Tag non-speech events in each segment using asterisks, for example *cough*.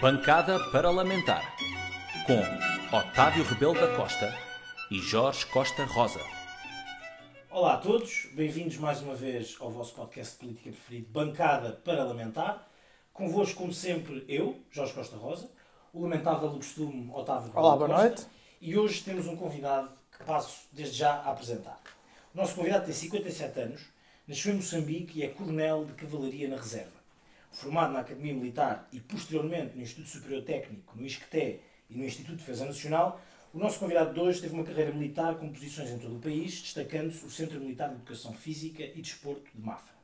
Bancada Parlamentar com Otávio Rebelo da Costa e Jorge Costa Rosa. Olá a todos, bem-vindos mais uma vez ao vosso podcast de política preferido, Bancada Parlamentar. Convosco, como sempre, eu, Jorge Costa Rosa, o lamentável do costume Otávio Rebelo Olá, boa Costa, noite. E hoje temos um convidado que passo desde já a apresentar. O nosso convidado tem 57 anos, nasceu em Moçambique e é coronel de cavalaria na reserva. Formado na Academia Militar e posteriormente no Instituto Superior Técnico, no ISCTE e no Instituto de Defesa Nacional, o nosso convidado de hoje teve uma carreira militar com posições em todo o país, destacando-se o Centro Militar de Educação Física e Desporto de Mafra.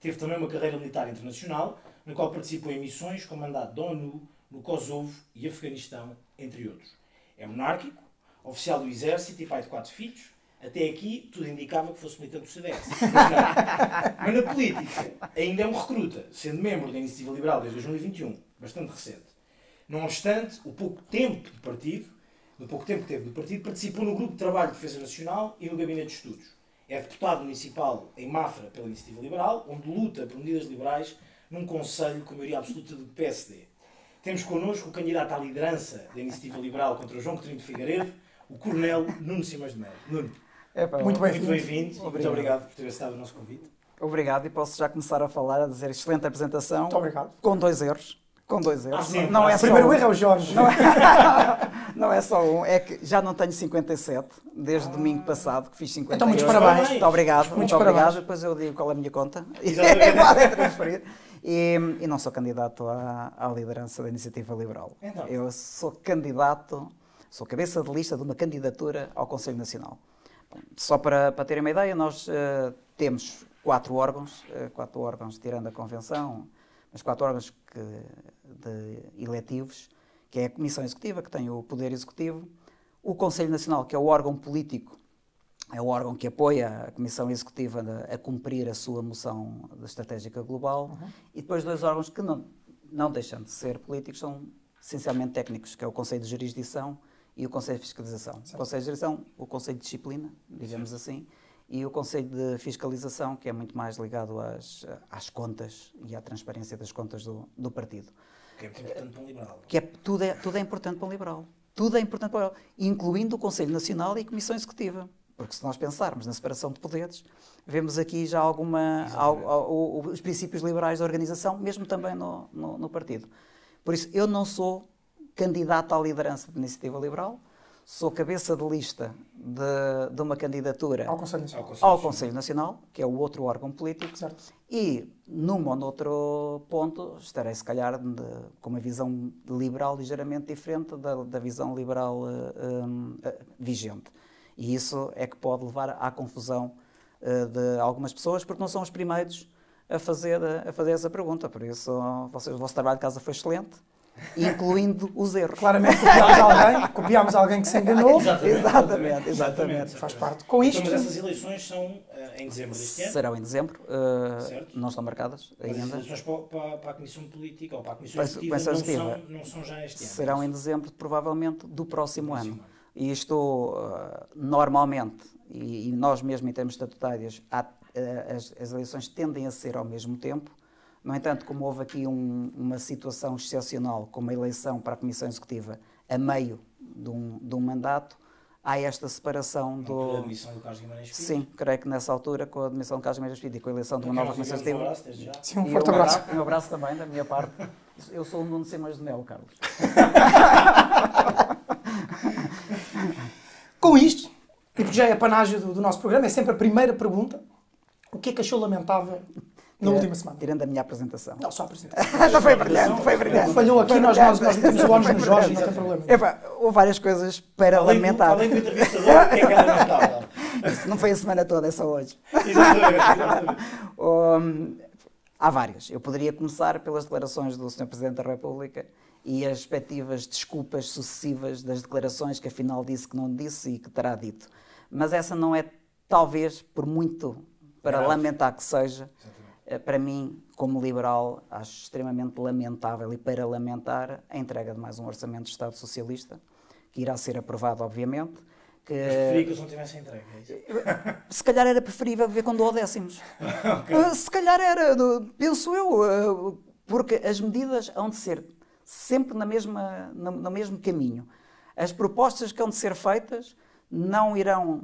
Teve também uma carreira militar internacional, na qual participou em missões com mandato da ONU, no Kosovo e Afeganistão, entre outros. É monárquico, oficial do Exército e pai de quatro filhos. Até aqui, tudo indicava que fosse militante do CDS. *laughs* Mas, na política, ainda é um recruta, sendo membro da Iniciativa Liberal desde 2021, bastante recente. Não obstante, o pouco tempo de partido, no pouco tempo que teve do partido, participou no Grupo de Trabalho de Defesa Nacional e no Gabinete de Estudos. É deputado municipal em Mafra pela Iniciativa Liberal, onde luta por medidas liberais num conselho com maioria absoluta do PSD. Temos connosco o candidato à liderança da Iniciativa Liberal contra João Coutinho de Figueiredo, o Coronel Nuno Simões de Melo. Nuno, Epá, muito muito bem-vindo. bem-vindo e muito Obrigado. obrigado por ter aceitado o nosso convite. Obrigado, e posso já começar a falar, a dizer excelente apresentação. Muito obrigado. Com dois erros. Com dois erros. Ah, sim, não, é ah, Primeiro um. erro é o Jorge. Não é, *laughs* não é só um, é que já não tenho 57, desde domingo passado, que fiz 58. Então, muitos parabéns. Muito obrigado, Muitos muito parabéns. obrigado. Depois eu digo qual é a minha conta. Podem *laughs* transferir. E, e não sou candidato à, à liderança da Iniciativa Liberal. Então. Eu sou candidato, sou cabeça de lista de uma candidatura ao Conselho Nacional. Só para, para terem uma ideia, nós eh, temos quatro órgãos, eh, quatro órgãos tirando a convenção, mas quatro órgãos que- de eletivos, que é a Comissão Executiva, que tem o Poder Executivo, o Conselho Nacional, que é o órgão político, é o órgão que apoia a Comissão Executiva a, a cumprir a sua moção estratégica global, e depois dois órgãos que não, não deixam de ser políticos, são essencialmente técnicos, que é o Conselho de Jurisdição e o Conselho de Fiscalização. O Conselho de Jurisdição, o Conselho de Disciplina, digamos assim, e o Conselho de Fiscalização, que é muito mais ligado às, às contas e à transparência das contas do, do partido Que é muito importante para um liberal. que é, tudo, é, tudo é importante para um liberal. Tudo é importante para o liberal, incluindo o Conselho Nacional e a Comissão Executiva. Porque se nós pensarmos na separação de poderes, vemos aqui já alguma, al- al- os princípios liberais da organização, mesmo também no, no, no partido. Por isso, eu não sou candidato à liderança da Iniciativa Liberal, sou cabeça de lista de, de uma candidatura Ao Conselho Nacional. ao Conselho Nacional, que é o outro órgão político, Certo. e num ou noutro ponto estarei, se calhar, de- com uma visão liberal ligeiramente diferente da, da visão liberal hum, eh, vigente. E isso é que pode levar à confusão eh, de algumas pessoas, porque não são os primeiros a fazer, a fazer essa pergunta. Por isso, vocês, o vosso trabalho de casa foi excelente, incluindo os erros. Claramente copiámos alguém, copiámos alguém que se enganou. Exatamente, exatamente. Faz parte. Com isto, Então, mas essas eleições são eh, em dezembro deste ano. Serão em dezembro, Certo. não estão marcadas Mas as ainda. eleições para, para- para a Comissão Política ou para a Comissão Para a Executiva não, são, não são já este ano. serão em dezembro, provavelmente, do próximo Próximo ano. ano. E isto, eh, normalmente, e, e nós mesmo em termos estatutários, há, as, as eleições tendem a ser ao mesmo tempo. No entanto, como houve aqui um- uma situação excepcional, com uma eleição para a Comissão Executiva a meio de um, de um mandato, há esta separação do... admissão do Carlos Guimarães Filho. Sim, creio que nessa altura, com a admissão de Carlos Mendes Filho e com a eleição de uma nova Comissão enviamos um Executiva, abraço desde já. sim, um forte um abraço. Um abraço também da minha parte. Eu sou o Nuno Simões de Melo, Carlos. *laughs* Com isto, e porque já é panágio do, do nosso programa, é sempre a primeira pergunta. O que é que achou lamentável na última semana? Tirando a minha apresentação. Não, só a apresentação. *laughs* Já foi brilhante, foi brilhante. Falhou aqui, nós, nós, nós metemos o ónus no Jorge, não tem problema. Epá, houve várias coisas para Além do, lamentar. além do entrevistador, que é que lamentável? *laughs* Isso não foi a semana toda, é só hoje. Exatamente. Hum, *laughs* há várias. Eu poderia começar pelas declarações do Sr. Presidente da República e as respectivas desculpas sucessivas das declarações que afinal disse que não disse e que terá dito. Mas essa não é, talvez, por muito para Grave. lamentar que seja, para mim, como liberal, acho extremamente lamentável e para lamentar a entrega de mais um orçamento de Estado socialista, que irá ser aprovado, obviamente, que Mas preferia que eles não tivessem entregue, é isso? se calhar era preferível viver com duodécimos. *laughs* Uh, Se calhar era, penso eu, porque as medidas hão de ser sempre na mesma, no, no mesmo caminho. As propostas que hão de ser feitas não irão,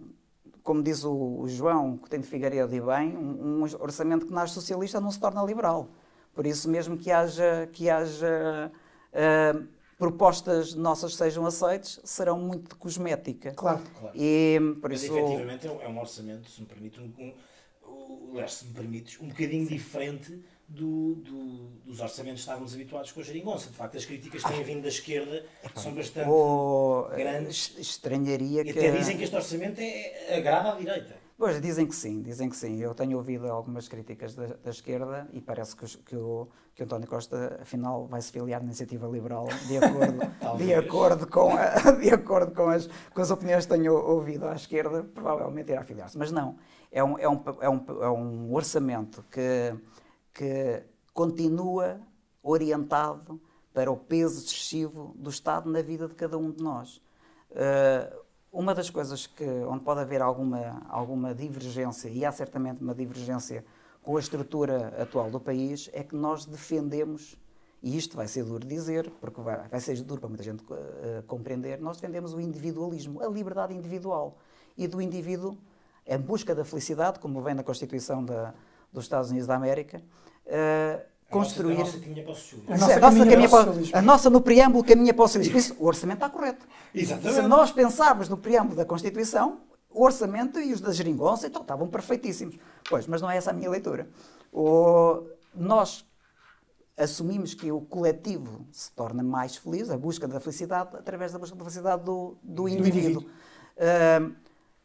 como diz o, João Coutinho de Figueiredo e bem, um, um orçamento que nasce socialista não se torna liberal. Por isso mesmo que haja, que haja uh, propostas nossas sejam aceites, serão muito de cosmética. Claro. Claro. E, por Mas isso, efetivamente é um- é orçamento, se me permite, um, um, um- se me permites, um bocadinho diferente do, do- dos orçamentos que estávamos habituados com a geringonça. De facto, as críticas que têm vindo da esquerda são bastante. o, grandes. est- estranharia E que... até dizem que este orçamento é, agrada à direita. Pois, dizem que sim, dizem que sim. Eu tenho ouvido algumas críticas da, da esquerda e parece que, que o, que o António Costa, afinal, vai se filiar na iniciativa liberal, de acordo, *laughs* de acordo, com, a- *laughs* de acordo com, as, com as opiniões que tenho ouvido à esquerda, provavelmente irá filiar-se. Mas não, é um, é um, é um, é um orçamento que, que continua orientado para o peso excessivo do Estado na vida de cada um de nós. Eh, uma das coisas que, onde pode haver alguma, alguma divergência, e há certamente uma divergência com a estrutura atual do país, é que nós defendemos, e isto vai ser duro dizer, porque vai, vai ser duro para muita gente eh, compreender, nós defendemos o individualismo, a liberdade individual. E do indivíduo, em busca da felicidade, como vem na Constituição da, dos Estados Unidos da América, A nossa- construir. A nossa tinha para o socialismo. A Sim, nossa a, nossa caminha para socialismo. a nossa no preâmbulo caminha para o socialismo. Isso, o orçamento está correto. Exatamente. Se nós pensarmos no preâmbulo da Constituição, o orçamento e os da geringonça então, estavam perfeitíssimos. Pois, mas não é essa a minha leitura. O- nós assumimos que o coletivo se torna mais feliz, a busca da felicidade, através da busca da felicidade do, do indivíduo. indivíduo. Ah,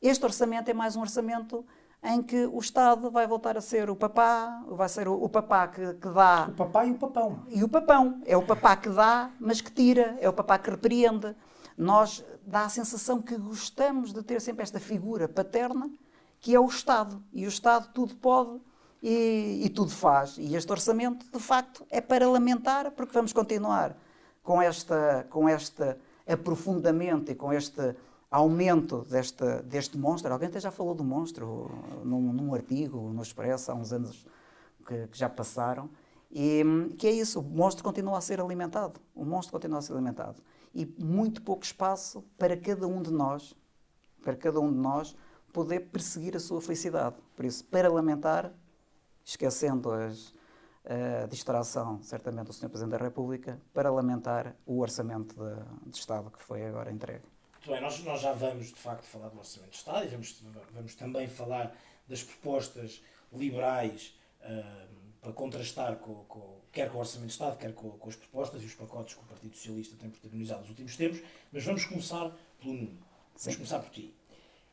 este orçamento é mais um orçamento em que o Estado vai voltar a ser o papá, vai ser o, o papá que, que dá O papai e o papão. e o papão. É o papá que dá, mas que tira. É o papá que repreende. Nós dá a sensação que gostamos de ter sempre esta figura paterna, que é o Estado. E o Estado tudo pode e, e tudo faz. E este orçamento, de facto, é para lamentar, porque vamos continuar com, esta, com este aprofundamento e com este aumento deste, deste monstro. Alguém até já falou do monstro num, num artigo no Expresso há uns anos que, que já passaram. E que é isso, o monstro continua a ser alimentado. O monstro continua a ser alimentado. E muito pouco espaço para cada um de nós, para cada um de nós, poder perseguir a sua felicidade. Por isso, para lamentar, esquecendo as, a distração, certamente, do Sr. Presidente da República, para lamentar o orçamento de, de Estado que foi agora entregue. Muito bem, nós, nós já vamos de facto falar do Orçamento de Estado e vamos, vamos também falar das propostas liberais ah, para contrastar com, com- quer com o Orçamento de Estado, quer com, com as propostas e os pacotes que o Partido Socialista tem protagonizado nos últimos tempos, mas vamos começar pelo Nuno. Vamos começar por ti.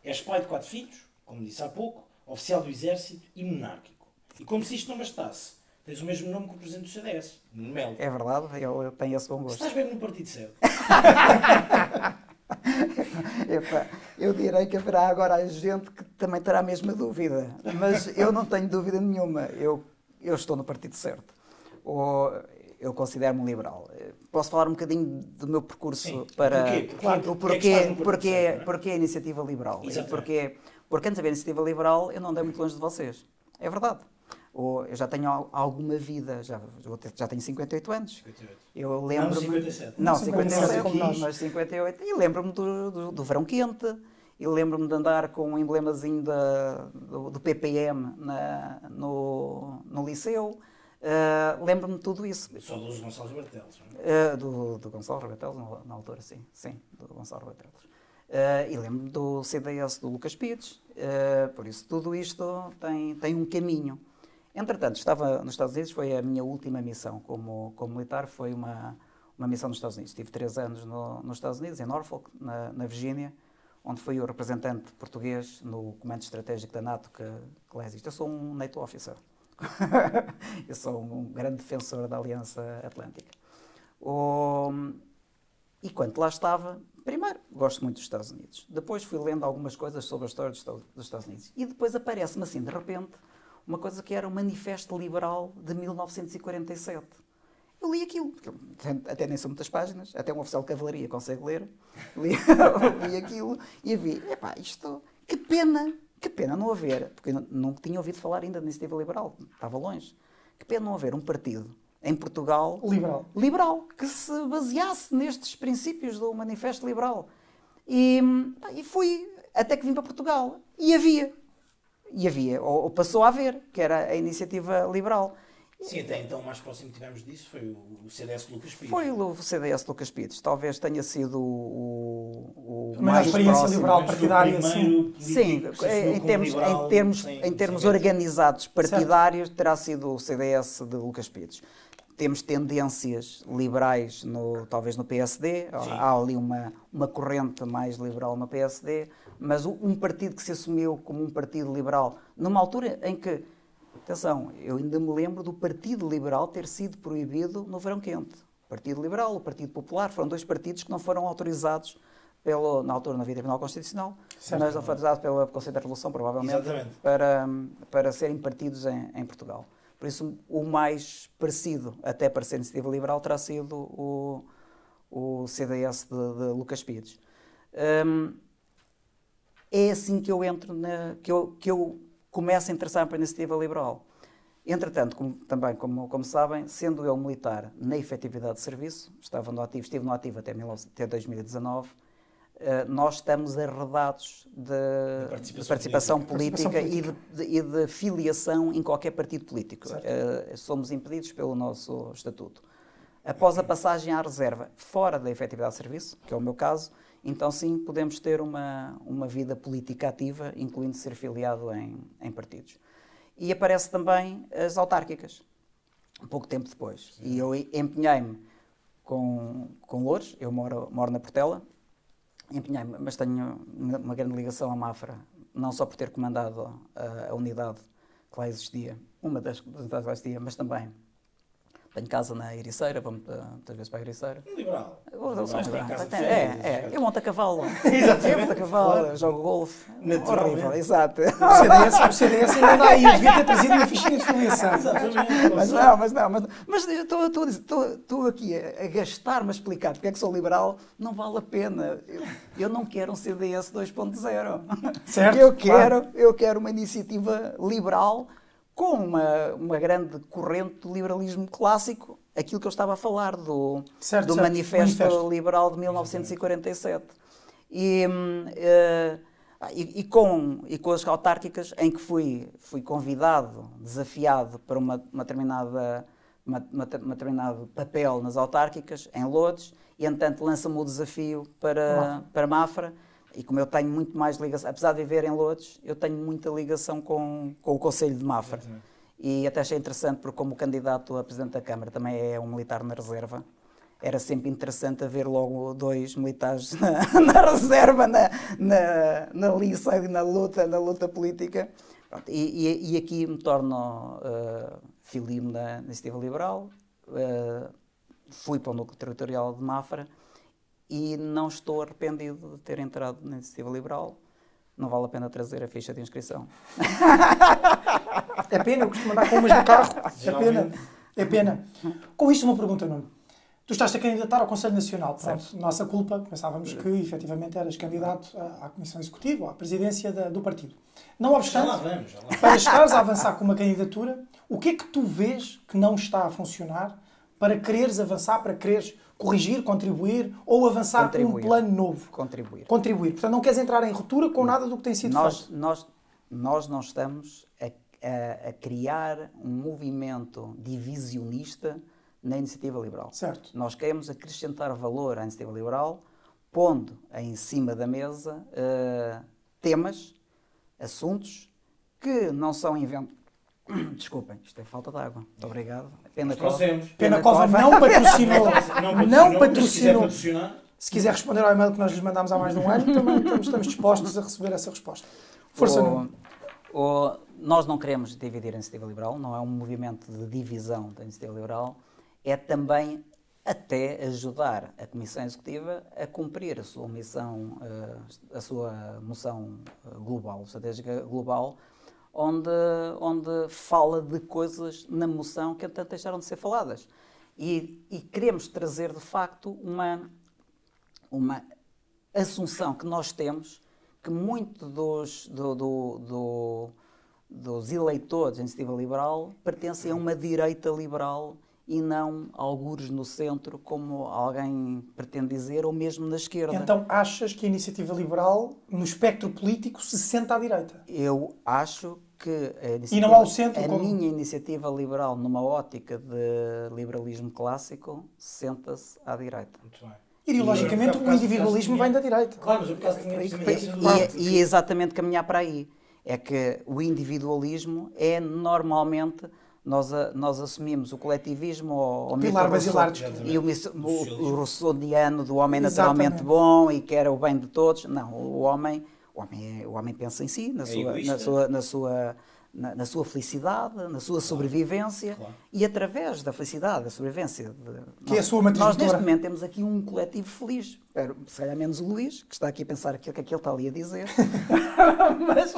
És pai de quatro filhos, como disse há pouco, oficial do Exército e monárquico. E como se isto não bastasse, tens o mesmo nome que o Presidente do CDS, Nuno Melo. É verdade, ele tem esse bom gosto. Estás bem no partido certo. *laughs* *laughs* Eu direi que haverá agora gente que também terá a mesma dúvida, mas eu não tenho dúvida nenhuma. Eu, eu estou no partido certo. Ou eu considero-me liberal. Posso falar um bocadinho do meu percurso Sim. para Porquê? O Porquê é porquê, porquê, é? porquê a iniciativa liberal? Exatamente. Porque, porque antes de haver iniciativa liberal, eu não andei muito longe de vocês. É verdade. Ou eu já tenho al- alguma vida, já, já tenho 58 anos. 58. Eu lembro-me. 57. Não, 57 57, como nós. mas 58. E lembro-me do, do, do verão quente. E lembro-me de andar com um emblemazinho da, do, do PPM na, no, no liceu. Ah, lembro-me de tudo isso. Só dos Gonçalves Bartelos. não é? Ah, do, do Gonçalo Rebatelos, na, na altura, sim. Sim, do Gonçalo Rebatelos. Ah, e lembro-me do CDS do Lucas Pires. Por isso, tudo isto tem, tem um caminho. Entretanto, estava nos Estados Unidos, foi a minha última missão como, como militar, foi uma, uma missão nos Estados Unidos. Tive três anos no, nos Estados Unidos, em Norfolk, na, na Virgínia, onde fui o representante português no Comando Estratégico da NATO que, que lá existe. Eu sou um NATO officer. *laughs* Eu sou um grande defensor da Aliança Atlântica. E quando lá estava, primeiro, gosto muito dos Estados Unidos. Depois fui lendo algumas coisas sobre a história dos Estados Unidos. E depois aparece-me assim, de repente, uma coisa que era o Manifesto Liberal de 1947. Eu li aquilo, até nem são muitas páginas, até um oficial de cavalaria consegue ler. *laughs* Li, *laughs* li aquilo e vi, epá, isto, que pena, que pena não haver, porque eu não, não tinha ouvido falar ainda da iniciativa liberal, estava longe. Que pena não haver um partido em Portugal Liberal. liberal, que se baseasse nestes princípios do Manifesto Liberal. E, e fui, até que vim para Portugal. E havia. E havia, ou, ou passou a haver, que era a iniciativa liberal. Sim, até então o mais próximo que tivemos disso foi o CDS Lucas Pires. Foi o CDS Lucas Pires. Talvez tenha sido o, o A maior mais experiência próximo. liberal Mas partidária, sim. Sim, em termos, liberal em termos, sem- em termos organizados partidários, terá sido o CDS de Lucas Pires. Temos tendências liberais, no, talvez no PSD, Sim. há ali uma, uma corrente mais liberal no PSD, mas um partido que se assumiu como um partido liberal, numa altura em que, atenção, eu ainda me lembro do Partido Liberal ter sido proibido no Verão Quente. O Partido Liberal, o Partido Popular, foram dois partidos que não foram autorizados pelo, na altura não havia Tribunal Constitucional, Certo. mas autorizados pelo Conselho da Revolução, provavelmente, Exatamente. para, para serem partidos em, em Portugal. Por isso, o mais parecido, até para ser iniciativa liberal, terá sido o, o CDS de, de Lucas Pires. Hum, é assim que eu entro, na, que, eu, que eu começo a interessar para a iniciativa liberal. Entretanto, como- também, como, como sabem, sendo eu militar na efetividade de serviço, estava no ativo, estive no ativo até, 19 até 2019, eh, nós estamos arredados de, participação de participação política. política, e, de, de- e de filiação em qualquer partido político. Eh, somos impedidos pelo nosso estatuto. Após a passagem à reserva, fora da efetividade de serviço, que é o meu caso, então sim podemos ter uma, uma vida política ativa, incluindo ser filiado em, em partidos. E aparece também as autárquicas, um pouco tempo depois. E eu empenhei-me com, com Louros, eu moro, moro na Portela, empenhei-me, mas tenho uma grande ligação à Mafra, não só por ter comandado a, a unidade que lá existia, uma das das unidades que lá existia, mas também tenho casa na Ericeira, muita- muitas vezes para a Ericeira. Um liberal. Eu, eu sou liberal. é, é, eu monto a cavalo. *laughs* Exatamente. Eu monto a cavalo, Claro. jogo golfe. Horrível, exato. O CDS, o CDS ainda anda aí, eu devia ter trazido uma fichinha de filiação. Exatamente. Mas não, mas não, mas, mas estou estou aqui a, a gastar-me a explicar porque é que sou liberal, não vale a pena. Eu, eu não quero um CDS 2.0. Certo, Eu quero, claro. eu quero uma iniciativa liberal com uma, uma grande corrente do liberalismo clássico, aquilo que eu estava a falar do, Certo, do certo, manifesto, manifesto. liberal de 1947. E, ah, e, e com, e com as autárquicas, em que fui, fui convidado, desafiado para uma, uma determinada, uma, uma, te- uma determinado papel nas autárquicas, em Lourdes, e entanto lança-me o desafio para, para Mafra. E como eu tenho muito mais ligação, apesar de viver em Lourdes, eu tenho muita ligação com, com o Conselho de Mafra. E até achei interessante, porque como candidato a Presidente da Câmara também é um militar na reserva, era sempre interessante haver logo dois militares *laughs* na, na reserva, na, na, na liça, na luta, na luta política. Pronto, e, e, aqui me torno uh, filio na Iniciativa Liberal, uh, fui para o núcleo territorial de Mafra e não estou arrependido de ter entrado na Iniciativa Liberal. Não vale a pena trazer a ficha de inscrição. É pena, eu costumo andar com umas no carro. É pena. É pena. Com isto, uma pergunta, Nuno. Tu estás a candidatar ao Conselho Nacional. Pronto, nossa culpa, pensávamos que efetivamente eras candidato à, à Comissão Executiva, ou à presidência da- do partido. Não Já lá obstante, vamos, já lá para chegares a avançar com uma candidatura, o que é que tu vês que não está a funcionar para quereres avançar, para quereres corrigir, contribuir ou avançar com um Contribuir. plano novo? Contribuir. Contribuir. Portanto, não queres entrar em ruptura com nada do que tem sido nós, feito. nós, nós não estamos a, a- a criar um movimento divisionista na iniciativa liberal. Certo. Nós queremos acrescentar valor à iniciativa liberal, pondo em cima da mesa eh, temas, assuntos que não são inventados. *coughs* Desculpem, isto é falta de água. Muito obrigado. Pena Cova. Pena Cova não patrocinou. *laughs* Não patrocinou, se quiser Se quiser responder ao e-mail que nós lhes mandámos há mais de um ano, também estamos, estamos dispostos a receber essa resposta. Força, O- o- nós não queremos dividir a iniciativa liberal, não é um movimento de divisão da iniciativa liberal, é também até ajudar a Comissão Executiva a cumprir a sua missão, eh, a sua moção eh, global, estratégica global, onde, onde fala de coisas na moção que entretanto deixaram de ser faladas. E, e queremos trazer, de facto, uma, uma assunção que nós temos que muito dos, do- do- do- dos eleitores da iniciativa liberal pertencem a uma direita liberal e não algures no centro, como alguém pretende dizer, ou mesmo na esquerda. Então achas que a iniciativa liberal, no espectro político, se senta à direita? Eu acho que a, e não ao centro, a como... minha iniciativa liberal, numa ótica de liberalismo clássico, senta-se à direita. Muito bem. Ideologicamente, o individualismo vem da direita. Claro, mas eu por acaso tinha e, e, e exatamente caminhar para aí. É que o individualismo é normalmente nós, nós assumimos o coletivismo ou, o Pilar basilar e o, o, o rousseauiano do homem naturalmente Exatamente. bom e quer o bem de todos. Não, o homem, o homem, é, o homem pensa em si, na, é sua, na, sua, na, sua, na, na, sua felicidade, na sua sobrevivência claro. e através da felicidade, da sobrevivência. De, que nós, é a sua Nós neste momento temos aqui um coletivo feliz. Se calhar menos o Luís, que está aqui a pensar aquilo que aquilo está ali a dizer. *laughs* mas,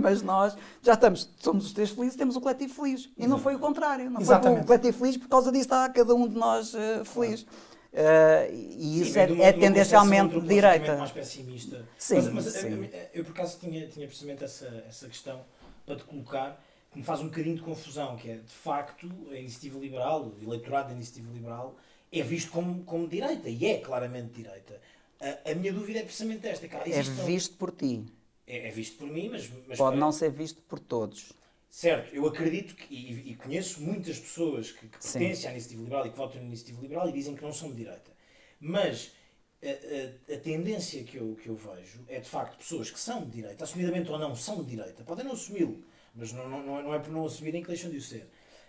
mas, nós já estamos, somos os três felizes, temos um coletivo feliz. E não foi o contrário. Não Exatamente. foi o coletivo feliz, por causa disso está cada um de nós uh, feliz. Uh, e isso Sim, é, uma, é tendencialmente de direita. mais pessimista. Sim, mas, mas sim. Eu, eu, por acaso tinha, tinha precisamente essa, essa questão para te colocar, que me faz um bocadinho de confusão, que é, de facto, a iniciativa liberal, o eleitorado da iniciativa liberal, é visto como, como direita, e é claramente direita. A, a minha dúvida é precisamente esta. é visto por ti. É, é, visto por mim, mas... mas Pode para... não ser visto por todos. Certo, eu acredito que, e, e conheço muitas pessoas que, que pertencem à iniciativa liberal e que votam na iniciativa liberal e dizem que não são de direita. Mas a, a, a, tendência que eu, que eu vejo é de facto pessoas que são de direita, assumidamente ou não, são de direita, podem não assumi-lo, mas não, não, não, é por não assumirem que deixam de o ser.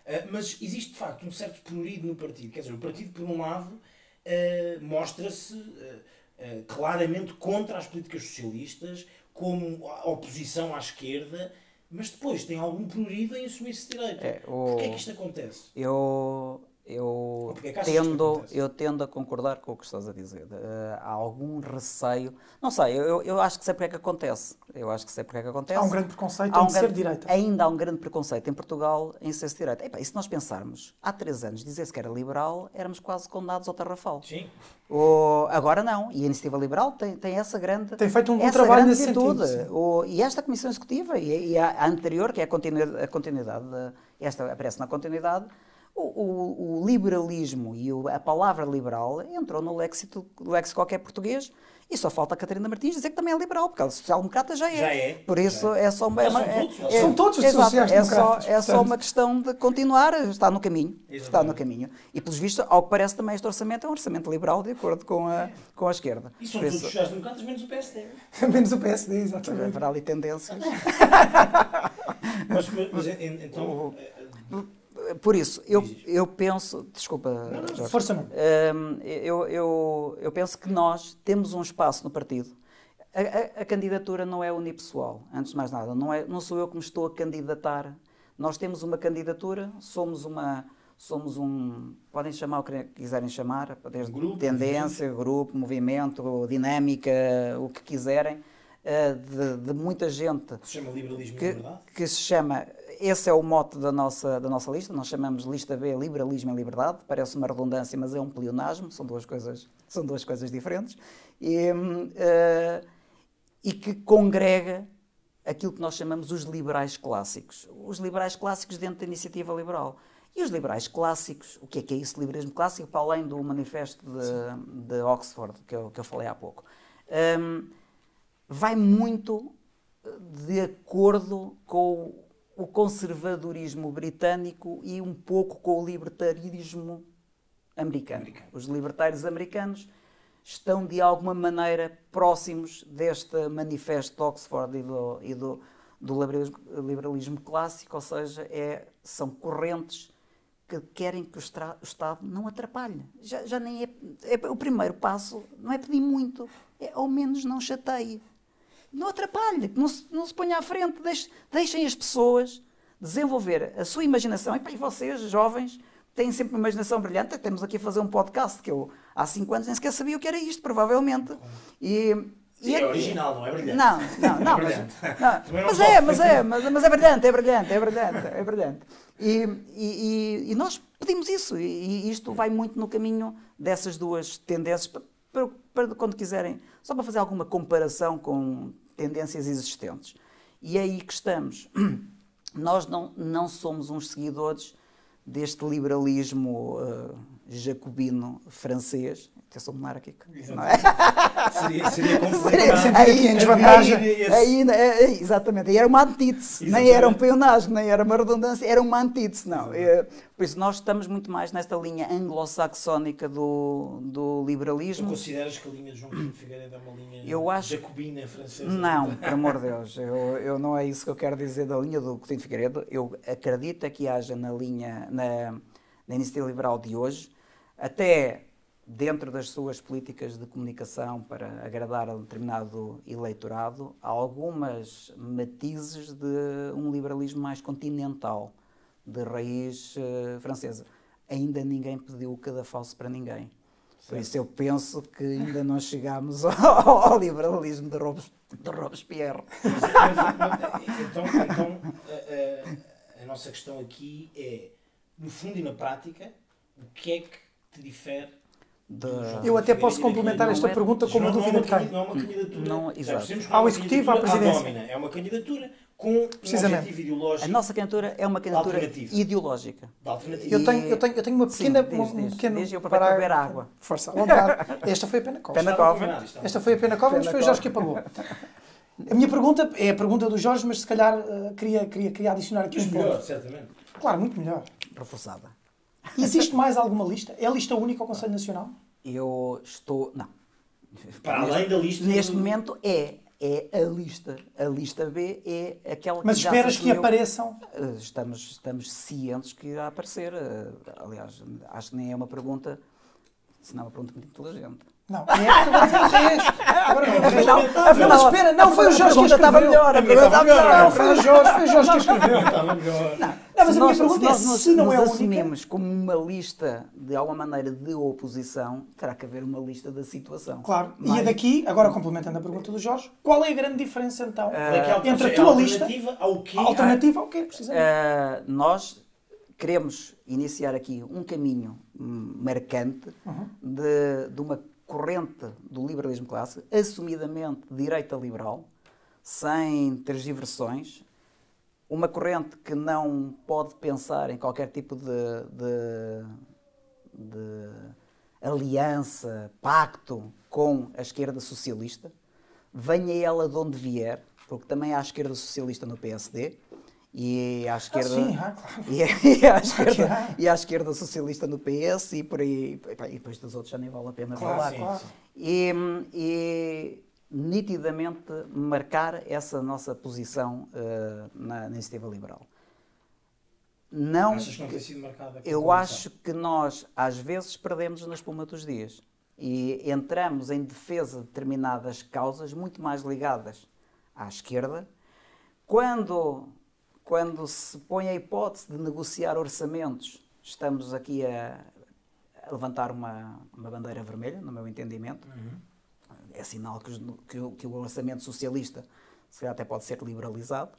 Uh, mas existe de facto um certo prurido no partido. Quer dizer, o partido, por um lado, uh, mostra-se uh, claramente contra as políticas socialistas, como oposição à esquerda, mas depois tem algum prurido em assumir-se direito. É, o... Porquê é que isto acontece? Eu eu é tendo, eu tendo a concordar com o que estás a dizer. Uh, há algum receio. Não sei, eu, eu acho que sei porque é que acontece. Eu acho que sei porque é que acontece. Há um grande preconceito há um em grande, ser direita. Ainda há um grande preconceito em Portugal em ser direita. e se nós pensarmos, há três anos, dizer-se que era liberal, éramos quase condenados ao tarrafal. Sim. O, agora não. E a Iniciativa Liberal tem, tem essa grande. Tem feito um bom trabalho nesse virtude. sentido. O, e esta Comissão Executiva, e, e a, a, anterior, que é a continuidade, a continuidade esta aparece na continuidade o, o, o liberalismo e o, a palavra liberal entrou no léxico, léxico qualquer português e só falta a Catarina Martins dizer que também é liberal, porque ela social-democrata já é. Já é. Por isso é. é só uma. É, são, é, todos, é, são todos os sociais-democratas. É só, é só uma questão de continuar, está no caminho. Exatamente. Está no caminho. E, pelos vistos, ao que parece também, este orçamento é um orçamento liberal, de acordo com a, é. com a esquerda. E são Por todos os sociais-democratas, menos o PSD. *laughs* menos o PSD, exatamente. Haverá ali tendências. *laughs* mas, mas, então. Por isso, eu, eu penso. Desculpa, não, não, Jorge. Força, não. Um, eu, eu, eu penso que nós temos um espaço no partido. A, a, a, candidatura não é unipessoal, antes de mais nada. Não, é, não sou eu que me estou a candidatar. Nós temos uma candidatura, somos uma. Somos um. Podem chamar o que quiserem chamar, desde grupo, tendência, movimento. grupo, movimento, dinâmica, o que quiserem, eh, de, de muita gente. Que se chama liberalismo que, e liberdade? Que se chama esse é o mote da nossa, da nossa lista. Nós chamamos lista B liberalismo e liberdade. Parece uma redundância, mas é um pleonasmo. São duas coisas, são duas coisas diferentes. E, uh, e que congrega aquilo que nós chamamos os liberais clássicos. Os liberais clássicos dentro da iniciativa liberal. E os liberais clássicos, o que é que é isso, liberalismo clássico, para além do manifesto de, de Oxford, que eu, que eu falei há pouco? Um, vai muito de acordo com o conservadorismo britânico e um pouco com o libertarismo americano. americano. Os libertários americanos estão de alguma maneira próximos deste manifesto de Oxford e do, e do, do liberalismo, clássico, ou seja, é, são correntes que querem que o, estra, o Estado não atrapalhe. Já, já nem é, é, o primeiro passo não é pedir muito, é ao menos não chateie não atrapalhe, não se, não se ponha à frente, deixe, deixem as pessoas desenvolver a sua imaginação. E para vocês, jovens, têm sempre uma imaginação brilhante. Temos aqui a fazer um podcast que eu há 5 anos nem sequer sabia o que era isto, provavelmente. E, Sim, é original, não é brilhante. Não, não, não. É mas, não, mas é, mas é, mas, mas, é brilhante, é brilhante, é brilhante, é brilhante. E, e, e nós pedimos isso, e isto vai muito no caminho dessas duas tendências, para, para, quando quiserem só para fazer alguma comparação com tendências existentes. E é aí que estamos. *clears throat* Nós não, não somos uns seguidores deste liberalismo uh, jacobino francês, até sou monárquico, não é? Seria, *laughs* seria Seria complicado. sempre aqui em desvantagem. Esse- Aí, é, exatamente, e era uma antítese, nem Exatamente. era um peonagem, nem era uma redundância, era uma antítese, não. É, por isso nós estamos muito mais nesta linha anglo-saxónica do, do Tu liberalismo. consideras que a linha de João Pinto Figueiredo é uma linha Eu acho- jacobina francesa? Não, por amor de Deus, eu, eu não é isso que eu quero dizer da linha do Coutinho de Figueiredo. Eu acredito é que haja na linha, na, na iniciativa liberal de hoje, até dentro das suas políticas de comunicação para agradar a um determinado eleitorado, algumas matizes de um liberalismo mais continental, de raiz eh, francesa. Ainda ninguém pediu o cadafalso para ninguém. Por isso eu penso que ainda não chegámos ao, *laughs* ao liberalismo de, Robes, de Robespierre. então, então a, a- a nossa questão aqui é, no fundo e na prática, o que é que te difere? João Eu até posso e complementar esta é- pergunta com uma dúvida é uma, quem? candi- não é uma candidatura. Não, exato. que é uma executivo, à presidência. domina, É uma candidatura com um Precisamente. objetivo ideológico A nossa candidatura é uma candidatura Alternativa. ideológica. de alternativa. Eu tenho, eu, tenho, eu tenho uma Sim, pequena. diz, um, diz, um pequeno diz, eu aproveito para beber água. Força, à vontade. *laughs* Esta foi a pena cova. Esta foi a pena cova, mas foi o Jorge que apagou. A minha pergunta é a pergunta do Jorge, mas se calhar eh, queria, queria, queria adicionar aqui Mas um melhor, ponto. certamente. Claro, muito melhor. Reforçada. Existe mais alguma lista? É a lista única ao Conselho Nacional? Eu estou. Não. Para Neste- além da lista Neste do- momento é. É a lista. A lista B é aquela Mas que já esperas que apareçam? Eh, Estamos, estamos cientes que irá aparecer. eh, Aliás, acho que nem é uma pergunta, se não é uma pergunta muito inteligente. Não, é agora. Afinal- Afinal, espera, não, foi o Jorge que estava melhor. Não, foi o Jorge, foi o Jorge que escreveu. Estava melhor. Não, mas a se minha nós, pergunta se é nós nos, se não nos é a única. assumimos como uma lista, de alguma maneira, de oposição, terá que haver uma lista da situação. Claro, e Mais- é daqui, agora complementando a pergunta do Jorge, qual é a grande diferença então é é a entre a é tua lista, alternativa ao quê? a alternativa ao quê, precisamente? Ah, nós queremos iniciar aqui um caminho marcante Uhum. de, de uma corrente do liberalismo clássico, assumidamente direita liberal, sem tergiversões, uma corrente que não pode pensar em qualquer tipo de, de- de aliança, pacto com a esquerda socialista, venha ela de onde vier, porque também há a esquerda socialista no PSD e há a esquerda, sim, há, claro. *laughs* e, *laughs* e a esquerda, e a esquerda socialista no PS e por aí, e depois dos outros já nem vale a pena Claro, falar. sim, claro. sim. E, e nitidamente marcar essa nossa posição eh, na, na iniciativa liberal. Não, Achas que não tem sido marcada? eu acho que nós, às vezes, perdemos na espuma dos dias e entramos em defesa de determinadas causas muito mais ligadas à esquerda, quando, quando se põe a hipótese de negociar orçamentos, estamos aqui a, a levantar uma, uma bandeira vermelha, no meu entendimento. É sinal que, que o- que o orçamento socialista se calhar até pode ser liberalizado.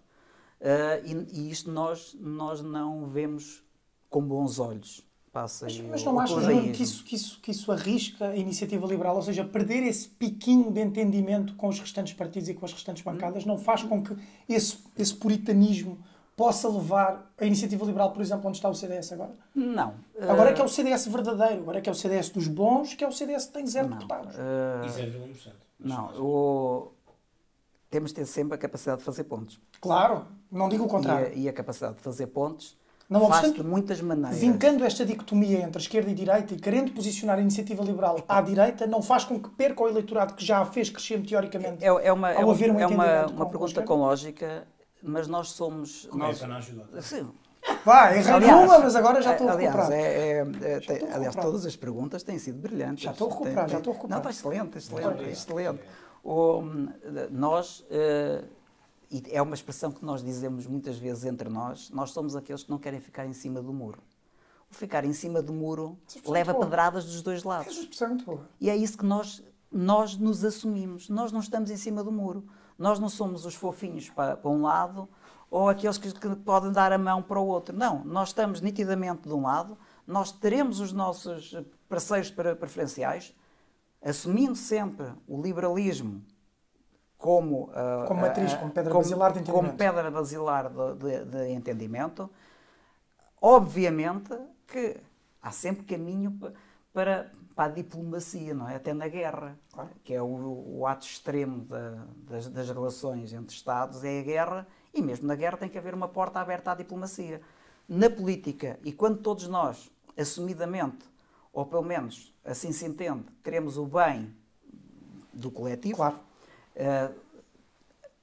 Ah, e, e isto nós, nós não vemos com bons olhos. Passa Mas, mas não achas que isso, que, isso, que isso arrisca a iniciativa liberal, ou seja, perder esse piquinho de entendimento com os restantes partidos e com as restantes bancadas, não faz com que esse, esse puritanismo possa levar a iniciativa liberal, por exemplo, onde está o CDS agora? Não. Agora é que é o CDS verdadeiro, agora é que é o CDS dos bons, que é o CDS que tem zero não. deputados. Ah, E 0,1%. não. O- temos de ter sempre a capacidade de fazer pontos. Claro, não digo o E contrário. a, e a capacidade de fazer pontos Não obstante, de muitas maneiras. Vincando esta dicotomia entre esquerda e direita e querendo posicionar a iniciativa liberal à direita, não faz com que perca o eleitorado que já a fez crescer teoricamente. É, é uma, é Ao uma, haver um é uma, uma pergunta com lógica, mas nós somos. Como é nós, para não ajudar? Sim, Vai, errei Aliás, numa, mas agora já estou a aliás, recuperar. é- é- é- tem- aliás, recuperar. todas as perguntas têm sido brilhantes. Já estou a recuperar, Tem- já estou a recuperar. Não, está excelente, excelente, excelente. O, nós, eh, e é uma expressão que nós dizemos muitas vezes entre nós, nós somos aqueles que não querem ficar em cima do muro. O ficar em cima do muro leva é boa. pedradas dos dois Essa lados. expressão é muito boa. E é isso que nós, nós nos assumimos. Nós não estamos em cima do muro. Nós não somos os fofinhos para, para um lado ou aqueles que, que podem dar a mão para o outro. Não, nós estamos nitidamente de um lado, nós teremos os nossos parceiros preferenciais, assumindo sempre o liberalismo como, ah, Como matriz, ah, como pedra como- basilar de como entendimento. pedra basilar de, de- de entendimento. Obviamente que há sempre caminho pa- para, para a diplomacia, não é? Até na guerra, que é o, o ato extremo da- das, das relações entre Estados, é a guerra, e mesmo na guerra tem que haver uma porta aberta à diplomacia. Na política, e quando todos nós, assumidamente, ou pelo menos assim se entende, queremos o bem do coletivo, Claro. eh,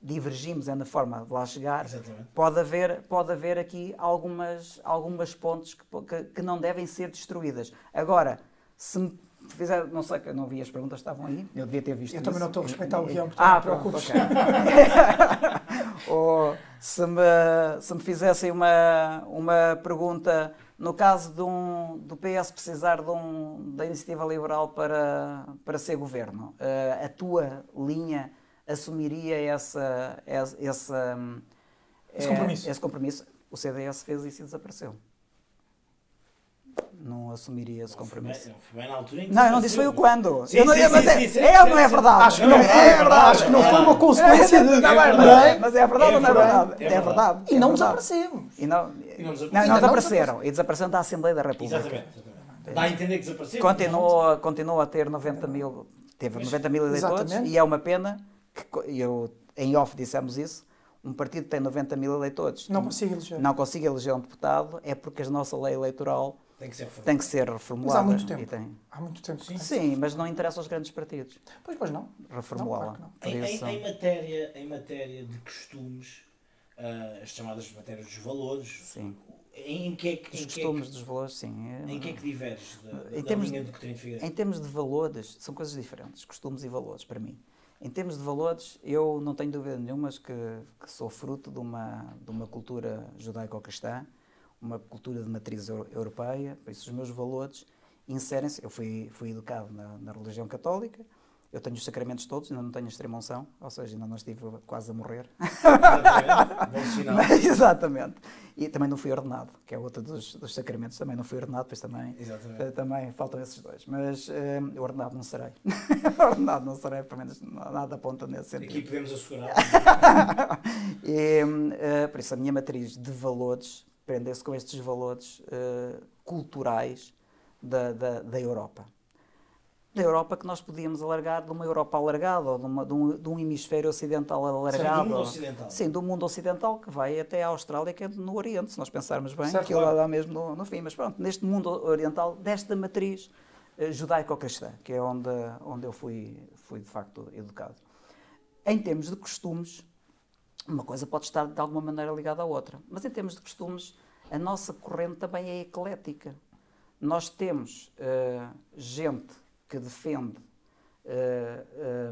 divergimos é na forma de lá chegar, Exatamente. pode haver, pode haver aqui algumas, algumas pontes que, que, que não devem ser destruídas. Agora, se me fizer, não sei, que eu não vi as perguntas, estavam aí, eu devia ter visto Eu também isso. não estou a respeitar o guião, portanto Ah, pronto, preocupes. ok. *laughs* Ou se me, se me fizessem uma, uma pergunta, no caso de um, do PS precisar de um, da iniciativa liberal para, para ser governo, eh, a tua linha assumiria essa, essa, essa, hum, Esse eh, compromisso. esse compromisso? O CDS fez isso e desapareceu. Não assumiria esse compromisso. Não foi bem na altura em que Não, eu não disse foi o quando. Sim, Eu não- sim, mas sim, é, sim, sim, é ou não é verdade? Acho que não é foi, verdade. acho que não foi uma consequência de. Não, é é? verdade, mas é verdade É ou não é verdade, verdade? é É verdade. E é não desaparecemos. E não, E não não, desapareceram. desapareceram. E desapareceram da Assembleia da República. Exatamente. exatamente. Dá a entender que desapareceu. Continua, continua a ter 90 mil, teve 90 mil eleitores e é uma pena que, eu, em off dissemos isso, um partido que tem 90 mil eleitores Não consigo eleger. não consiga eleger um deputado é porque a nossa lei eleitoral Tem que ser reformado. tem que ser Mas reformulada. há muito e tempo. tem- Há muito tempo. Sim, Sim, mas não interessa aos grandes partidos Pois, pois não. reformulá-la. Em, em- em matéria, em matéria de costumes, ah, as chamadas matérias dos valores, Sim. em que é que, Os em que, é costumes que, dos valores, sim. é- em que, é que diverges da, Em da termos linha de- Figueiredo? Em termos de valores, são coisas diferentes, costumes e valores, para mim. Em termos de valores, eu não tenho dúvida nenhuma que, que sou fruto de uma, de uma cultura judaico-cristã, uma cultura de matriz eu- europeia, por isso os meus valores inserem-se. Eu fui, fui educado na, na religião católica, eu tenho os sacramentos todos, ainda não tenho a extrema unção, ou seja, ainda não estive quase a morrer. Exatamente. Bom sinal. *laughs* Mas, exatamente. E também não fui ordenado, que é outro dos, dos sacramentos, também não fui ordenado, pois também Exatamente. eh, Também faltam esses dois. Mas eh, ordenado não serei. *laughs* ordenado não serei, pelo menos nada aponta nesse Aqui sentido. podemos assegurar. *laughs* E, eh, por isso, a minha matriz de valores prende-se com estes valores eh, culturais da, da, da Europa. Da Europa que nós podíamos alargar de uma Europa alargada ou de, uma- de um, de um hemisfério ocidental alargado. mundo ocidental. Sim, do mundo ocidental que vai até à Austrália, que é no Oriente, se nós pensarmos bem, Certo, aquilo claro. lá mesmo no, no fim. Mas pronto, neste mundo oriental, desta matriz eh, judaico-cristã, que é onde, onde eu fui, fui de facto educado. Em termos de costumes, uma coisa pode estar de alguma maneira ligada à outra. Mas em termos de costumes, a nossa corrente também é eclética. Nós temos eh, gente que defende eh,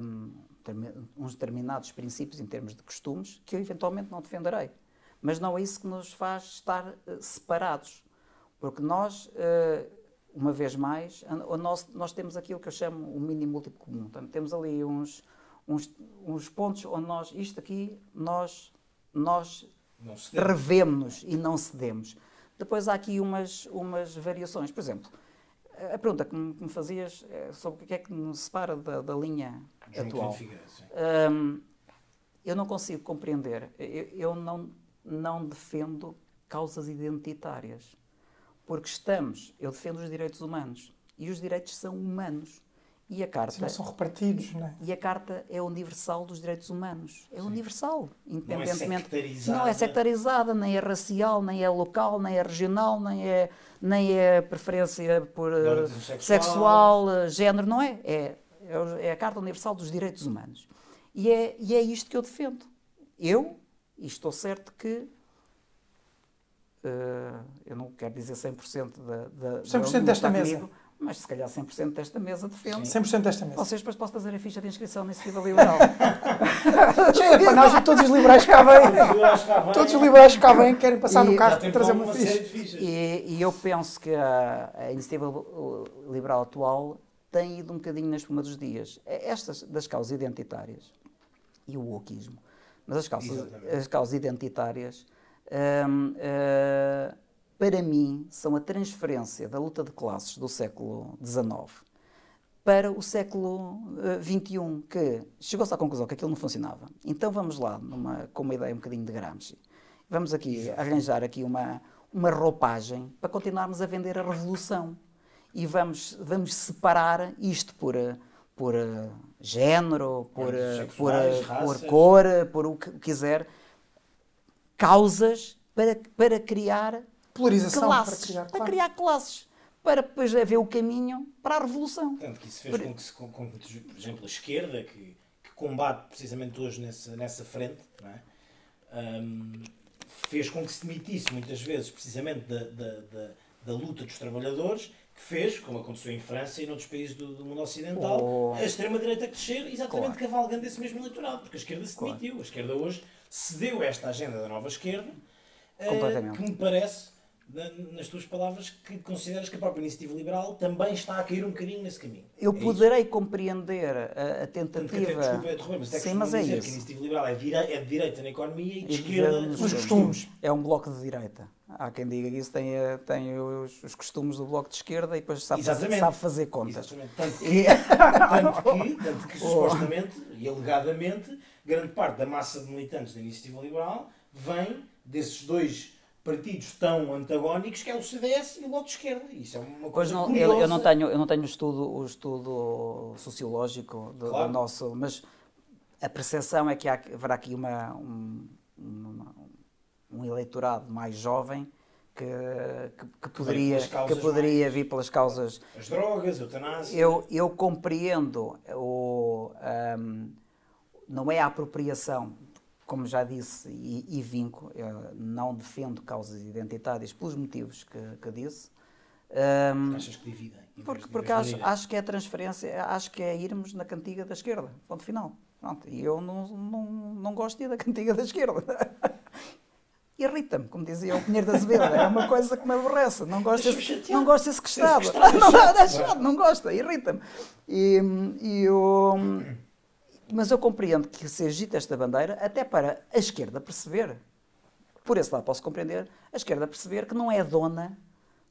um, termi- uns determinados princípios em termos de costumes que eu eventualmente não defenderei. Mas não é isso que nos faz estar eh, separados. Porque nós, eh, uma vez mais, a- o nosso- nós temos aquilo que eu chamo o mínimo múltiplo comum. Portanto, temos ali uns, uns, uns pontos onde nós, isto aqui, nós, nós revemos-nos e não cedemos. Depois há aqui umas, umas variações. Por exemplo, a pergunta que me, que me fazias é sobre o que é que nos separa da, da linha João atual. Hum, eu não consigo compreender. Eu, eu não, não defendo causas identitárias. Porque estamos, eu defendo os direitos humanos. E os direitos são humanos. E a Carta, não são repartidos, não é? e a Carta é universal dos direitos humanos. É universal, independentemente. sectarizada. Não é sectarizada, nem é racial, nem é local, nem é regional, nem é, nem é preferência por eh, Orientação sexual. sexual, eh, género, não é? É, é é a Carta Universal dos Direitos Humanos. E é, e é isto que eu defendo. Eu, e estou certo que. eh, eu não quero dizer 100% da, da, 100% da- desta mesa. Mas se calhar 100% desta mesa defende. 100% desta mesa. Vocês depois posso fazer a ficha de inscrição na iniciativa liberal. Já é panagem, todos os liberais cá vêm. Todos os liberais que cá vêm querem passar E- no carro e trazer uma, uma ficha. e, e eu penso que a, a iniciativa liberal atual tem ido um bocadinho na espuma dos dias. É Estas das causas identitárias e o wokismo, mas as causas, Exatamente. as causas identitárias, hum, eh, para mim, são a transferência da luta de classes do século XIX para o século eh, XXI, que chegou-se à conclusão que aquilo não funcionava. Então vamos lá, numa, com uma ideia um bocadinho de Gramsci. Vamos aqui arranjar aqui uma, uma roupagem para continuarmos a vender a revolução. E vamos, vamos separar isto por, eh, por eh, género, por, eh, por, por raças. cor, por o que quiser, causas para, para criar Polarização classes. para criar, para claro. criar classes. Para depois haver o caminho para a revolução. Tanto que isso fez com que, se- com, com por exemplo, a esquerda, que, que combate precisamente hoje nessa, nessa frente, não é? Hum, fez com que se demitisse muitas vezes precisamente da, da, da, da luta dos trabalhadores, que fez, como aconteceu em França e noutros países do, do mundo ocidental, Oh. a extrema-direita crescer exatamente Claro. cavalgando esse mesmo eleitorado, porque a esquerda se Claro. demitiu. A esquerda hoje cedeu esta agenda da nova esquerda, Completamente. que me parece, nas tuas palavras, que consideras que a própria iniciativa liberal também está a cair um bocadinho nesse caminho. Eu É isso? poderei compreender a, a que até, tentativa. desculpa interromper, mas até Sim, mas é dizer que a isso. iniciativa liberal é é de direita na economia e de E esquerda nos costumes. É um bloco de direita. Há quem diga que isso tem, eh, tem os, os costumes do bloco de esquerda e depois sabe, Exatamente. sabe fazer contas. Exatamente. Tanto que, *laughs* tanto que, *laughs* tanto que supostamente e alegadamente, grande parte da massa de militantes da iniciativa liberal vem desses dois partidos tão antagónicos que é o CDS e o Bloco de Esquerda. Isso é uma coisa não, curiosa. eu, eu não tenho, eu não tenho o estudo, o estudo sociológico do, do Claro. nosso, mas a percepção é que há, haverá aqui uma, um, uma- um eleitorado mais jovem que, que, que poderia, que poderia mais- vir pelas causas As drogas, a eutanásia. Eu, eu compreendo o. ahm, não é a apropriação, como já disse e, e vinco, não defendo causas identitárias pelos motivos que, que disse. ahm, Achas que dividem? porque porque acho, acho que é transferência, acho que é irmos na cantiga da esquerda. Ponto final. Pronto, e eu não, não, não gosto de ir da cantiga da esquerda. *laughs* Irrita-me, como dizia o Pinheiro da Azevedo, é uma coisa que me aborrece. Não gosto não gosto desse é *laughs* Não, chato, não gosta, irrita-me. E, e eu, mas eu compreendo que se agita esta bandeira até para a esquerda perceber, por esse lado posso compreender, a esquerda perceber que não é dona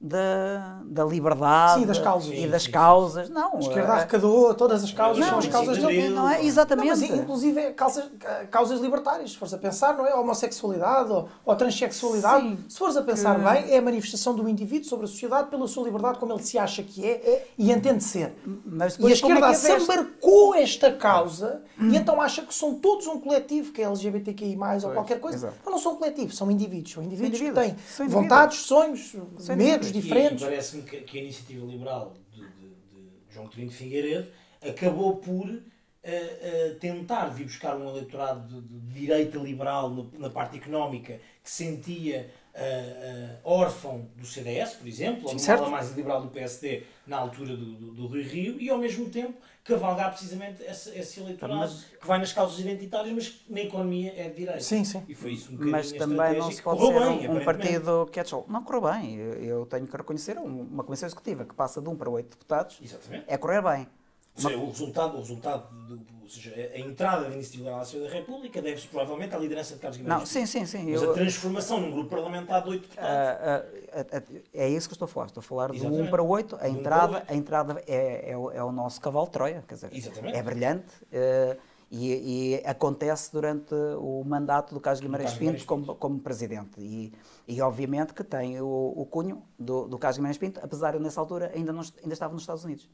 da, da liberdade Sim, das causas. e das sim, causas. Não, A esquerda eh, arrecadou todas as causas, Não, são as causas sim. não é? Não, Exatamente. mas inclusive é causas, causas libertárias, se fores a pensar, não é? A homossexualidade ou, ou a transexualidade. Sim. Se fores a pensar Que- bem, é a manifestação do indivíduo sobre a sociedade pela sua liberdade, como ele se acha que é e entende ser. Mas E a é esquerda que é veste? assambarcou esta causa e então acha que são todos um coletivo, que é LGBTQI, ou Pois, qualquer coisa. exato. Mas não são coletivos, são indivíduos. São indivíduos, indivíduos. que têm São indivíduos. vontades, sonhos, São medos E- diferentes. Parece-me que, que a iniciativa liberal de, de- de João Coutinho de Figueiredo acabou por eh, eh, tentar vir buscar um eleitorado de, de direita liberal no- na parte económica que sentia eh, órfão do CDS, por exemplo, ou de uma mais liberal do PSD na altura do, do, do Rui Rio, e ao mesmo tempo cavalgar precisamente esse, esse eleitorado Mas- que vai nas causas identitárias, mas que na economia é de direita. Sim, sim. E foi isso um Mas também não se pode ser bem, um, um partido catch-all. Não correu bem. Eu, tenho que reconhecer um- uma comissão executiva que passa de um para oito deputados Exatamente. é correr bem. Seja, o resultado, o resultado do, ou seja, a entrada da Iniciativa Liberal à Assembleia da República deve-se provavelmente à liderança de Carlos Guimarães. Não, sim, sim, sim. Mas eu- a transformação num grupo parlamentar de oito deputados. Ah, ah, ah, é isso que estou a falar. Estou a falar do 1 Exatamente. para 8. A entrada, para oito. a entrada é, é, o, é o nosso cavalo de Troia. Quer dizer, Exatamente. é brilhante eh, e, e acontece durante o mandato do Carlos Guimarães Pinto Guimarães como, como presidente. E, e obviamente que tem o, o cunho do, do Carlos Guimarães Pinto, apesar de nessa altura ainda, não, ainda estava nos Estados Unidos.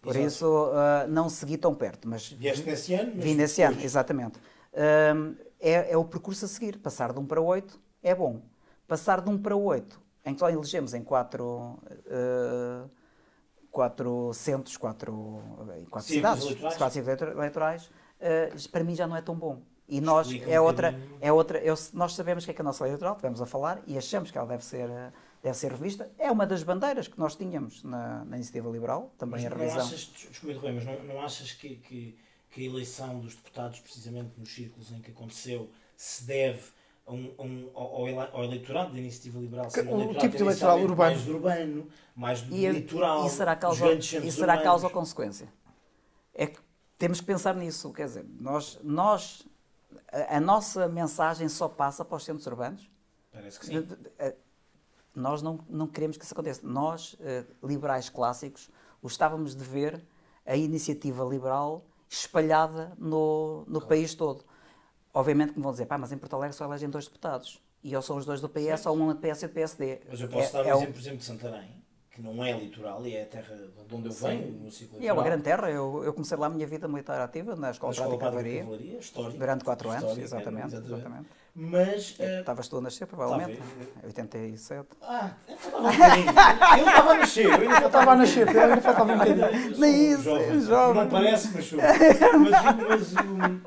Por Exato. isso ah, não segui tão perto. Mas Vieste nesse ano, mas Vim nesse ano, exatamente. Hum, é, é o percurso a seguir. Passar de 1 para 8 é bom. Passar de 1 para 8, em que só elegemos em 4, uh, quatro centros, 4, em quatro Círculos cidades, eleitorais. quatro círculos eleitorais, uh, para mim já não é tão bom. E nós, Explica é outra, é outra eu- nós sabemos que é que a nossa lei eleitoral, tivemos a falar e achamos que ela deve ser, ser revista. É uma das bandeiras que nós tínhamos na, na Iniciativa Liberal, também Mas a não revisão. achas, desculpa, Rui, mas não, não achas que, que, que a eleição dos deputados, precisamente nos círculos em que aconteceu, se deve a um, a um- ao, ao ele- ao eleitorado da Iniciativa Liberal ser um O tipo de eleitoral urbano. mais urbano, mais do E, litoral, e será causa, e será causa ou consequência? É que temos que pensar nisso. Quer dizer, nós, nós a, a nossa mensagem só passa para os centros urbanos. Parece que sim. Eh, Nós não, não queremos que isso aconteça. Nós, eh, liberais clássicos, gostávamos de ver a iniciativa liberal espalhada no, no país todo. Obviamente que me vão dizer, pá, mas em Porto Alegre só elegem dois deputados. e ou são os dois do PS ou um do PS e do PSD. Mas eu posso É- dar um é o- exemplo, por exemplo, de Santarém, que não é litoral e é a terra de onde eu venho, no ciclo E é uma grande terra. Eu, eu comecei lá a minha vida militar ativa na Escola Na Escola Prática de Cavalaria. Durante quatro anos, histórico, exatamente. exatamente. exatamente. Mas. eh, Estavas tu a nascer, provavelmente. Talvez. 87. Ah, faltava um bocadinho. Eu estava a nascer. Eu ainda Eu estava a nascer, Pedro, ainda faltava um bocadinho. Eu Nem isso, jovem. é jovem. Não parece, mas sou. *laughs* Mas, mas um,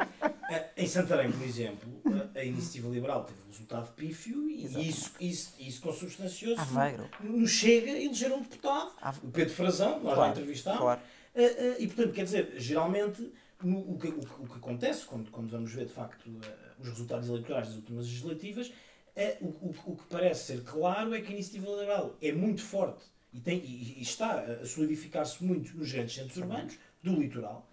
em Santarém, por exemplo, a- iniciativa liberal teve um resultado pífio e isso, isso, isso consubstanciou-se Aveiro. no Chega eleger um deputado, Ave- o Pedro Frazão, nós lá Claro, entrevistámos. claro. Eh, eh, E, portanto, quer dizer, geralmente, o, que, o que- o que acontece quando, quando vamos ver, de facto, eh, os resultados eleitorais das últimas legislativas, é, o, o- o que parece ser claro é que a iniciativa liberal é muito forte e, tem, e, e está a solidificar-se muito nos grandes centros urbanos do litoral,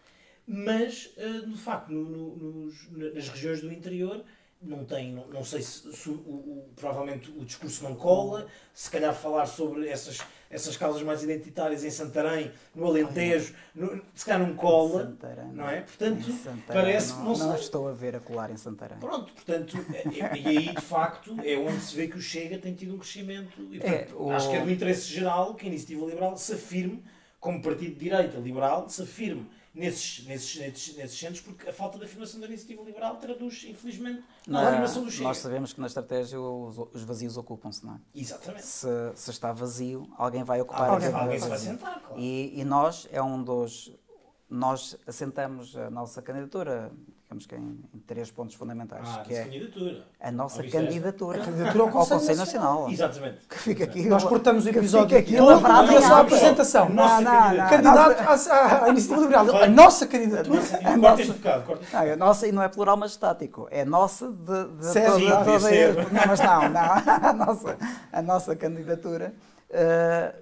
mas, eh, de facto, no- no- nos- nas regiões do interior, não tem, não, não sei se, se o, o- provavelmente o discurso não cola, se calhar falar sobre essas, essas causas mais identitárias em Santarém, no Alentejo, no- se calhar não cola, Santarém. não é? Portanto, parece que não, não sei. estou a ver a colar em Santarém. Pronto, portanto, é- é- e aí de facto é onde se vê que o Chega tem tido um crescimento. E, É, portanto, o- Acho que é do interesse geral que a Iniciativa Liberal se afirme, como partido de direita liberal, se afirme nesses, nesses, nesses, nesses centros, porque a falta de afirmação da Iniciativa Liberal traduz, infelizmente, na afirmação do Chega. nós sabemos que na estratégia os, os vazios ocupam-se, não é? Exatamente. Se, se está vazio, alguém vai ocupar Alguém, alguém se vai sentar, claro. E, e nós é um dos. Nós assentamos a nossa candidatura, digamos que em, em três pontos fundamentais, Ah, que é candidatura. a nossa candidatura, A candidatura ao Conselho Nacional. Exatamente. Que fica aqui. Nós cortamos o episódio fica aqui todo na em sua apresentação. Nossa Não, não, não. Candidato à, à Iniciativa Liberal. A nossa candidatura. Nossa, A corta nossa- este bocado, corta. Não, é nossa e não é plural, mas estático. É nossa de, de Certo. toda, toda ser. Não, mas não, não. *laughs* A nossa, a nossa candidatura eh,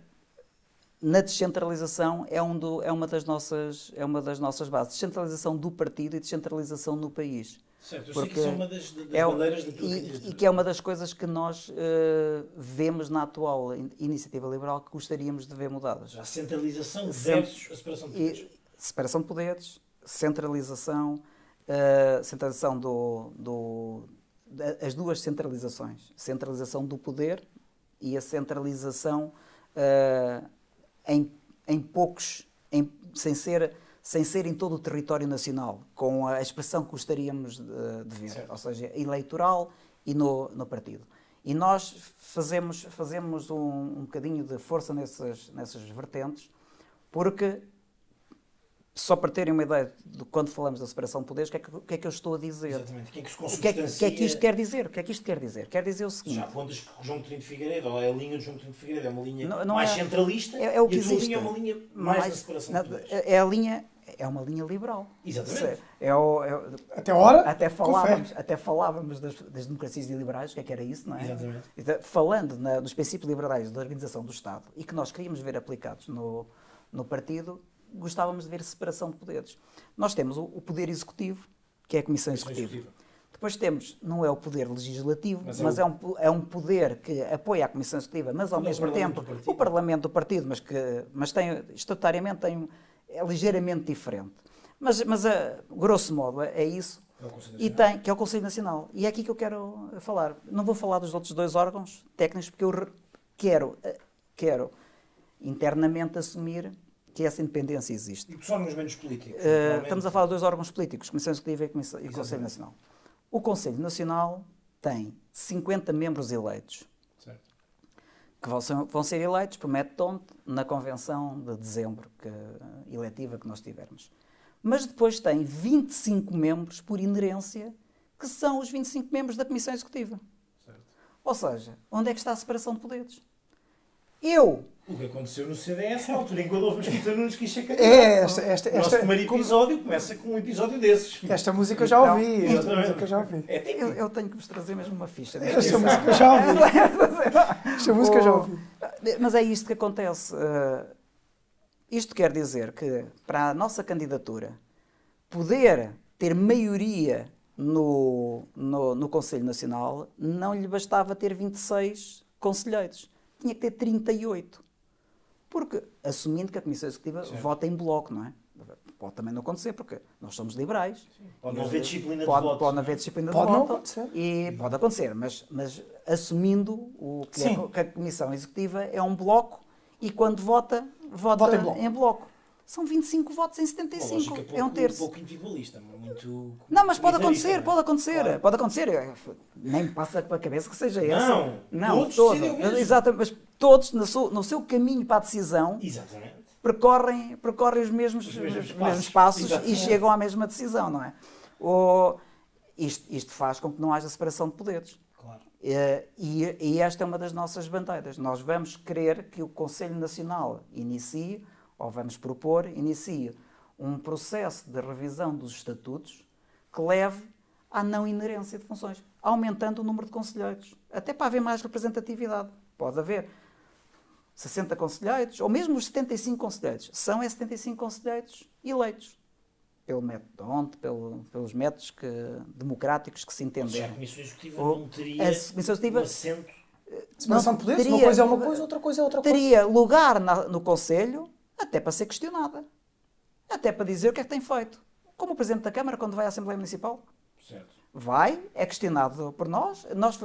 na descentralização é, um do, é, uma das nossas, é uma das nossas bases. Descentralização do partido e descentralização no país. Certo, eu sei que isso é uma das, das É bandeiras da tua e, e que é uma das coisas que nós eh, vemos na atual in- iniciativa liberal que gostaríamos de ver mudadas. A centralização versus a separação de poderes. E separação de poderes, centralização, eh, centralização do, do da- as duas centralizações, centralização do poder e a centralização eh, em, em poucos, em- sem ser sem ser em todo o território nacional, com a expressão que gostaríamos de, de ver, Certo. ou seja, eleitoral e no, no partido. E nós fazemos, fazemos um, um bocadinho de força nessas, nessas vertentes, porque, só para terem uma ideia de quando falamos da separação de poderes, o que é que, o que, é que eu estou a dizer? Exatamente. Quem é que se O que é, que- o que é que isto consubstancia- quer dizer? O que é que isto quer dizer? Quer dizer o seguinte. Já apontas que o João Coutinho de Figueiredo, ou é a linha do João Coutinho de Figueiredo, é uma linha Não- não mais é- centralista É, é o que e a tua existe. linha é uma linha mais, da separação na- de poderes. é a linha é uma linha liberal. Exatamente. É o- é o- Até hora. até falávamos, até falávamos das, das democracias liberais, o que é que era isso, não é? Exatamente. Então, falando na- nos princípios liberais da organização do Estado e que nós queríamos ver aplicados no, no partido, gostávamos de ver separação de poderes. Nós temos o, o poder executivo, que é a Comissão Executiva. Executiva. Depois temos, não é o poder legislativo, Mas mas, é é, o- um, é um poder que apoia a Comissão Executiva, mas ao é mesmo tempo o Parlamento do Partido, mas que mas tem, estatutariamente tem, é ligeiramente diferente. Mas, mas a, grosso modo, é, é isso. É E tem, que é o Conselho Nacional. E é aqui que eu quero falar. Não vou falar dos outros dois órgãos técnicos, porque eu quero, eh, quero internamente assumir que essa independência existe. E só nos menos políticos. Naturalmente. estamos a falar de dois órgãos políticos, Comissão Executiva e, Comissão- e Conselho. Nacional. O Conselho Nacional tem 50 membros eleitos, Certo. que vão ser, vão ser eleitos por método na convenção de dezembro que, eletiva que nós tivermos. Mas depois tem 25 membros por inerência, que são os 25 membros da Comissão Executiva. Certo. Ou seja, onde é que está a separação de poderes? Eu, O que aconteceu no CDS, na altura em que o Adolfo Mesquita Nunes quis ser candidato. É, esta, esta, O nosso esta, primeiro episódio começa com um episódio desses. esta música eu já ouvi. Esta Exatamente. música eu já ouvi. É eu, eu tenho que vos trazer mesmo uma ficha. *laughs* Esta música eu já ouvi. Esta música eu já ouvi. Mas é isto que acontece. eh, isto quer dizer que para a nossa candidatura poder ter maioria no, no, no Conselho Nacional, não lhe bastava ter 26 conselheiros. Tinha que ter 38. Porque, assumindo que a Comissão Executiva Certo. vota em bloco, não é? Pode também não acontecer, porque nós somos liberais. Pode não haver disciplina de Pode, voto. pode não haver disciplina Pode de não voto. acontecer. E pode acontecer, mas, mas assumindo o que, é- Sim. que a Comissão Executiva é um bloco e quando vota, vota, Vota em bloco. em bloco. São 25 votos em Uma 75. lógica é pouco, um terço. pouco individualista, muito... Não, mas pode acontecer, é? pode acontecer, Claro. pode acontecer. Eu- Nem me passa pela cabeça que seja essa. Não, não, todos todo. decidem o mesmo. Exato, mas todos no seu, no seu caminho para a decisão Exatamente. percorrem, percorrem os mesmos, Os os mesmos passos. passos, e Exatamente. chegam à mesma decisão, não é? O- isto, isto faz com que não haja separação de poderes. Claro. Eh, E, e esta é uma das nossas bandeiras. Nós vamos querer que o Conselho Nacional inicie, ou vamos propor, inicie um processo de revisão dos estatutos que leve à não inerência de funções, aumentando o número de conselheiros, até para haver mais representatividade. Pode haver 60 conselheiros, ou mesmo os 75 conselheiros. São é 75 conselheiros eleitos pelo método de pelo, pelos métodos que, democráticos que se Ou seja, a. Comissão Executiva não teria a Comissão Executiva- um assento... Separação Não de poderes, uma teria- coisa é uma coisa, outra coisa é outra coisa. teria lugar na- no Conselho até para ser questionada. Até para dizer o que é que tem feito. Como o Presidente da Câmara, quando vai à Assembleia Municipal, Certo. vai, é questionado por nós. Nós,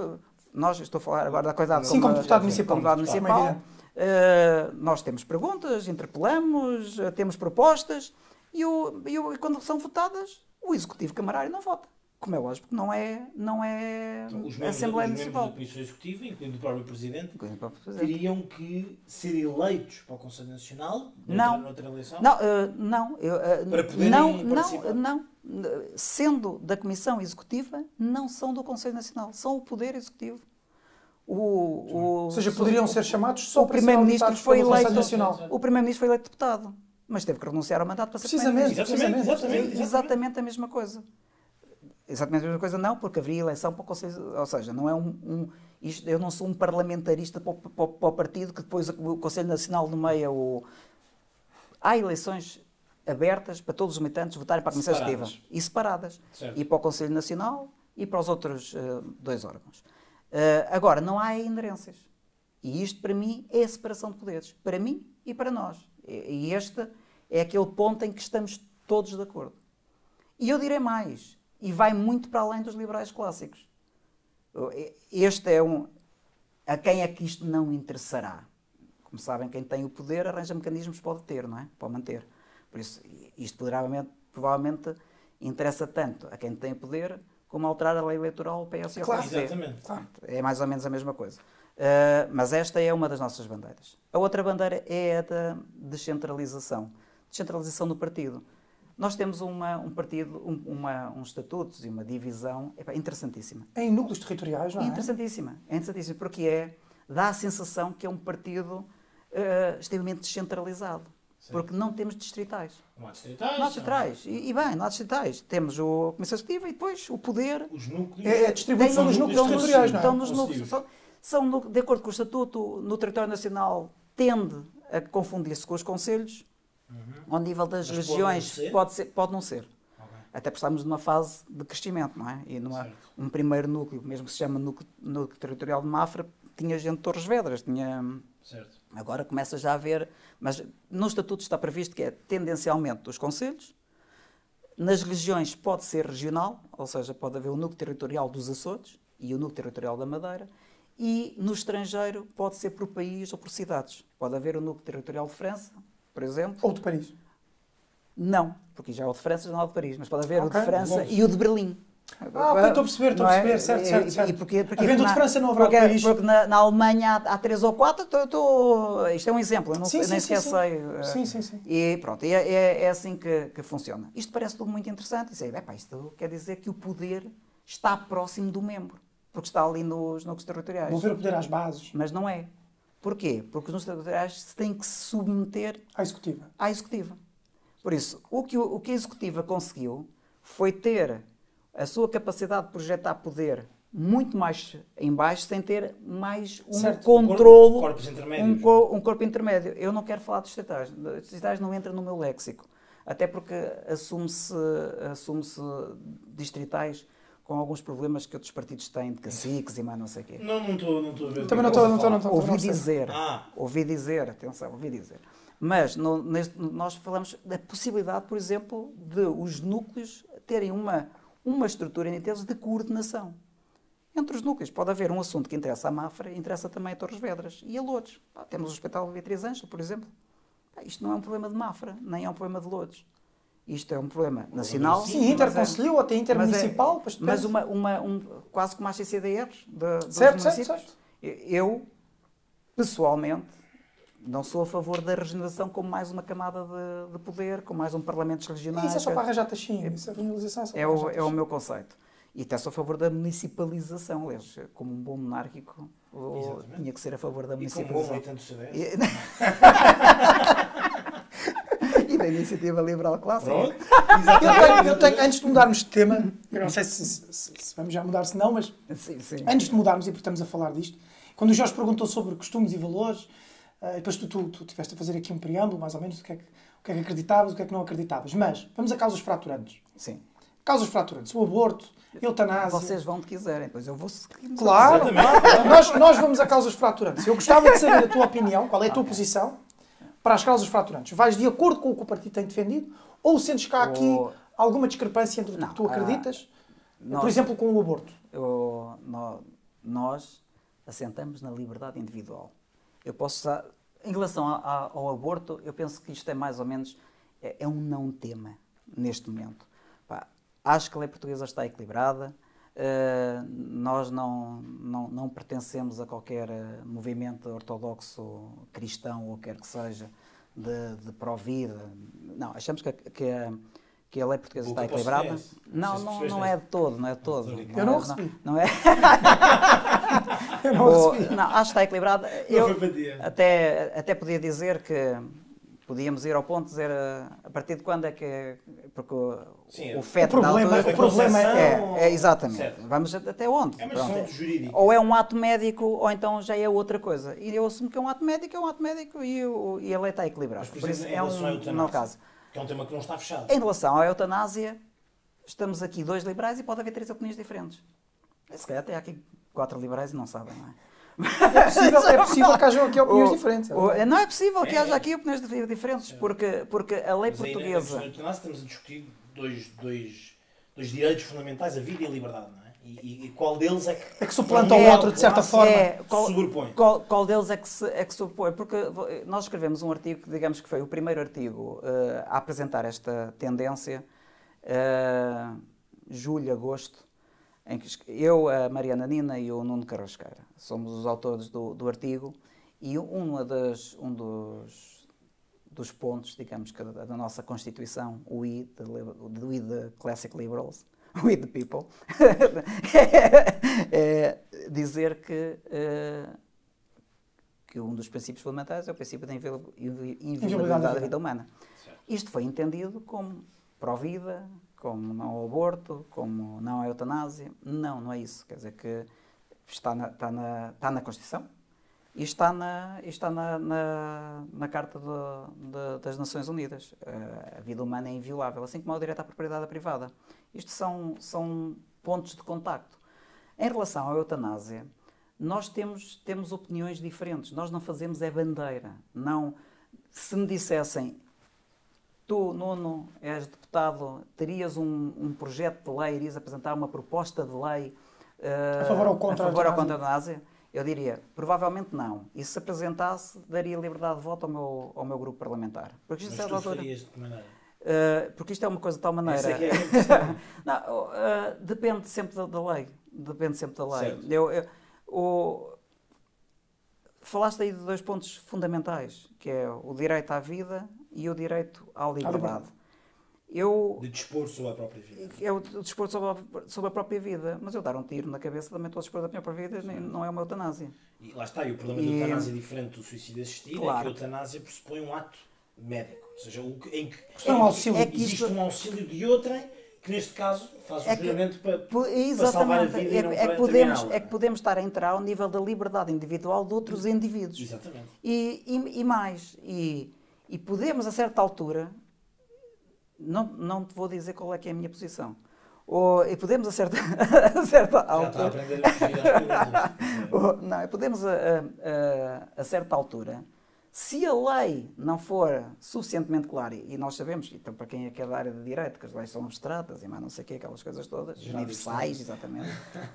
nós estou a falar agora da coisa Sim, como deputado municipal. como deputado Como municipal. evidente. Eh, nós temos perguntas, interpelamos, eh, temos propostas e, o, e, o- e quando são votadas, o Executivo Camarário não vota. Como é lógico, porque não é, não é Então, os a membros, Assembleia os membros Municipal. da Comissão Executiva, incluindo o próprio Presidente, Coisa para fazer. teriam que ser eleitos para o Conselho Nacional Não. noutra, noutra eleição? Não, eh, não, eu, eh, Para poderem não, não, participar. não. Sendo da Comissão Executiva, não são do Conselho Nacional, são o Poder Executivo. O, o, Ou seja, poderiam ser chamados só o Primeiro-Ministro foi eleito. Nacional. O Primeiro-Ministro foi eleito deputado, mas teve que renunciar ao mandato para ser Precisamente, Primeiro-Ministro. Exatamente, exatamente. É exatamente a mesma coisa. Exatamente a mesma coisa, não, porque haveria eleição para o Conselho. Ou seja, não é um. um- isto, eu não sou um parlamentarista para o, para para o partido que depois o Conselho Nacional nomeia o. Há eleições abertas para todos os militantes votarem para a Comissão Separadas. Executiva e separadas. Certo. E para o Conselho Nacional e para os outros eh, dois órgãos. Eh, agora, não há inerências. E isto, para mim, é a separação de poderes. Para mim e para nós. E, e este é aquele ponto em que estamos todos de acordo. E eu direi mais, e vai muito para além dos liberais clássicos. Este é um. A quem é que isto não interessará? Como sabem, quem tem o poder arranja mecanismos para o deter, não é? Para o manter. Por isso, isto poderá, provavelmente interessa tanto a quem tem o poder como alterar a lei eleitoral, o PS e Claro. Exatamente. Claro. É mais ou menos a mesma coisa. Uh, mas esta é uma das nossas bandeiras. A outra bandeira é a da descentralização. Descentralização do partido. Nós temos uma, um partido, um, uma, uns estatutos e uma divisão epá, interessantíssima. Em núcleos territoriais, não é? Interessantíssima. É interessantíssima porque é, dá a sensação que é um partido uh, extremamente descentralizado. Porque não temos distritais. Não há distritais. Não há distritais. E, e bem, não há distritais. Temos o a Comissão Executiva e depois o poder Os núcleos... É a distribuição dos núcleos territoriais, não é? Estão nos núcleos. São, são de acordo com o Estatuto, no território nacional tende a confundir-se com os conselhos. Ao nível das Uhum. Mas pode regiões, ser? pode, ser, pode não ser. Ok. Até porque estamos numa fase de crescimento, não é? E numa, um primeiro núcleo, mesmo que se chama núcleo, núcleo territorial de Mafra, tinha gente de Torres Vedras, tinha... Certo. Agora começa já a haver, mas no Estatuto está previsto que é tendencialmente dos conselhos. Nas regiões pode ser regional, ou seja, pode haver o núcleo territorial dos Açores e o núcleo territorial da Madeira. E no estrangeiro pode ser por país ou por cidades. Pode haver o núcleo territorial de França, por exemplo. Ou de Paris. Não, porque já é o de França, já não é o de Paris, mas pode haver o Ok, de França longe. e o de Berlim. Ah, ok, estou a perceber, estou a é? perceber, certo, E- certo, e- certo. E porque, porque Havendo o de na- França não haverá o porque, Paris. Porque na, na Alemanha há, há três ou quatro, tô, tô- isto é um exemplo, eu não Sim, sei, nem sim, sim, sequer sim. sei. eh, Sim, sim, sim. E pronto, é, é, é assim que, que funciona. Isto parece tudo muito interessante. Isso, é, epá, isto quer dizer que o poder está próximo do membro, porque está ali nos núcleos territoriais. Devolver o poder às bases, Mas não é. Porquê? Porque os territoriais se têm que se submeter à executiva. à executiva. Por isso, o que, o, que a executiva conseguiu foi ter a sua capacidade de projetar poder muito mais em baixo, sem ter mais um Certo. controlo, Corpos intermédios. um, um corpo intermédio. Eu não quero falar de distritais. Distritais não entra no meu léxico. Até porque assume-se assume distritais com alguns problemas que outros partidos têm, de caciques e mais não sei o quê. Não, não estou não estou a ver. Também não estou, não estou, não estou. Ouvi dizer, Ah. ouvi dizer, atenção, ouvi dizer. Mas no, neste, nós falamos da possibilidade, por exemplo, de os núcleos terem uma, uma estrutura em termos de coordenação. Entre os núcleos pode haver um assunto que interessa a Mafra interessa também a Torres Vedras e a Lourdes. Pá, temos o Hospital Beatriz Ângelo, por exemplo. Pá, isto não é um problema de Mafra, nem é um problema de Lourdes. Isto é um problema nacional. Sim, mas é- interconcelhio, até intermunicipal. Mas, pois é, mas uma, uma, um, quase como as CCDRs de, dos Certo, certo, municípios. certo. Eu, pessoalmente, não sou a favor da regeneração como mais uma camada de, de poder, como mais um parlamento regional. Isso é só para arranjar taxinha. Isso é regionalização. É, É o, é o meu conceito. E até sou a favor da municipalização. Aliás, como um bom monárquico, tinha que ser a favor da E como bom municipalização. E, e *laughs* *laughs* da iniciativa liberal clássica. Pronto. Eu tenho, eu tenho- antes de mudarmos de tema, eu não sei se, se- se vamos já mudar, se não, mas Sim, sim. antes de mudarmos, e porque estamos a falar disto, quando o Jorge perguntou sobre costumes e valores, eh, depois tu, tu, tu tiveste a fazer aqui um preâmbulo, mais ou menos, do que, é que, o que é que acreditavas, o que é que não acreditavas. Mas, vamos a causas fraturantes. Sim. Causas fraturantes. O aborto, a eutanásia... Vocês vão onde quiserem, depois eu vou seguir. Claro. Nós, nós vamos a causas fraturantes. Eu gostava de saber a tua opinião, qual é a tua posição para as causas fraturantes. Vais de acordo com o que o partido tem defendido ou sentes que há aqui O- alguma discrepância entre o que tu acreditas, nós- por exemplo, com o aborto? Eu- nós assentamos na liberdade individual. Eu posso em relação a- a- ao aborto, eu penso que isto é mais ou menos é, é um não tema neste momento. Pá, acho que a lei portuguesa está equilibrada. Eh, nós não, não, não pertencemos a qualquer eh, movimento ortodoxo cristão ou quer que seja de, de pró-vida. Não, achamos que, a- que, a, que a lei portuguesa está equilibrada. CDS. Não, Não não, não é de todo, não é de todo. Estou Eu não é- recebi. Não é? *laughs* Eu não recebi. não, acho que está equilibrado. Não Eu até, até podia dizer que podíamos ir ao ponto de dizer a, a partir de quando é que. Porque o, Sim, o o FET problema- da altura- o problema é- é, é exatamente. Certo. Vamos até onde? É questão jurídica. Ou é um ato médico, ou então já é outra coisa. E eu assumo que é um ato médico, é um ato médico e, o- e a lei está equilibrada. Mas, por Por isso exemplo, é relação à um, eutanásia. não caso. Que é um tema que não está fechado. Em relação à eutanásia, estamos aqui dois liberais e pode haver três opiniões diferentes. Se calhar até há aqui quatro liberais e não sabem, não é? É possível, é possível que hajam aqui opiniões *laughs* O- diferentes. é o- não é possível que É. haja aqui opiniões dif- diferentes, porque, porque a lei Mas aí, portuguesa. da eutanásia, estamos a discutir dois, dois, dois direitos fundamentais, a vida e a liberdade, não é? E, e- qual deles é que. É que suplanta o é outro, de certa forma. É, qual, sobrepõe. qual, qual deles é que se, é que se opõe? Porque nós escrevemos um artigo que, digamos que foi o primeiro artigo eh, a apresentar esta tendência, eh, julho, agosto, em que eu, a Mariana Nina e o Nuno Carrasqueira somos os autores do, do artigo e uma das, um dos, dos pontos, digamos, que da, da nossa Constituição, o I, de, do I de Classic Liberals, *laughs* o I de People, *laughs* é dizer que, eh, que um dos princípios fundamentais é o princípio da inviol- invi- inviolabilidade da vida humana. Isto foi entendido como pró-vida, como não ao aborto, como não à eutanásia. Não, não é isso. Quer dizer que está na, está na, está na Constituição e está na, está na, na, na Carta do- de- das Nações Unidas. Eh, A vida humana é inviolável, assim como é o direito à propriedade privada. Isto são, são pontos de contacto. Em relação à eutanásia, nós temos, temos opiniões diferentes. Nós não fazemos é bandeira. Não, se me dissessem, tu, Nuno, és deputado, terias um, um projeto de lei, irias apresentar uma proposta de lei eh, A favor ou contra a favor ou eutanásia? contra a eutanásia? Eu diria, provavelmente não. E se apresentasse, daria liberdade de voto ao meu, ao meu grupo parlamentar. Porque isto, Mas é tu da altura- farias de que maneira? Uh, porque isto é uma coisa de tal maneira. É que é. *laughs* Não, uh, depende sempre da, da lei. Depende sempre da lei. Certo. Eu, eu- o- falaste aí de dois pontos fundamentais, que é o direito à vida e o direito à liberdade. liberdade. Eu, De dispor sobre a própria vida. é o dispor sobre a, sobre a própria vida, mas eu dar um tiro na cabeça também estou a dispor da minha própria vida, nem- não é uma eutanásia. E lá está, e o problema E- da eutanásia é diferente do suicídio assistido, é que Claro. a eutanásia pressupõe um ato médico. Ou seja, o que- em que, É um que auxílio. É que existe isto- um auxílio de outrem que neste caso faz o É que- juramento para, para salvar a Exatamente, vida e é, não é que podemos, é que podemos estar a entrar ao nível da liberdade individual de outros indivíduos. Exatamente. E, e, e mais, e, e podemos a certa altura, não, não te vou dizer qual é que é a minha posição, ou, e podemos a certa, *laughs* a certa altura, perguntas. *laughs* ou- não, e podemos a, a- a- certa altura Se a lei não for suficientemente clara, e nós sabemos, então para quem é que é da área de direito, que as leis são abstratas e mais não sei o quê, aquelas coisas todas, universais, exatamente,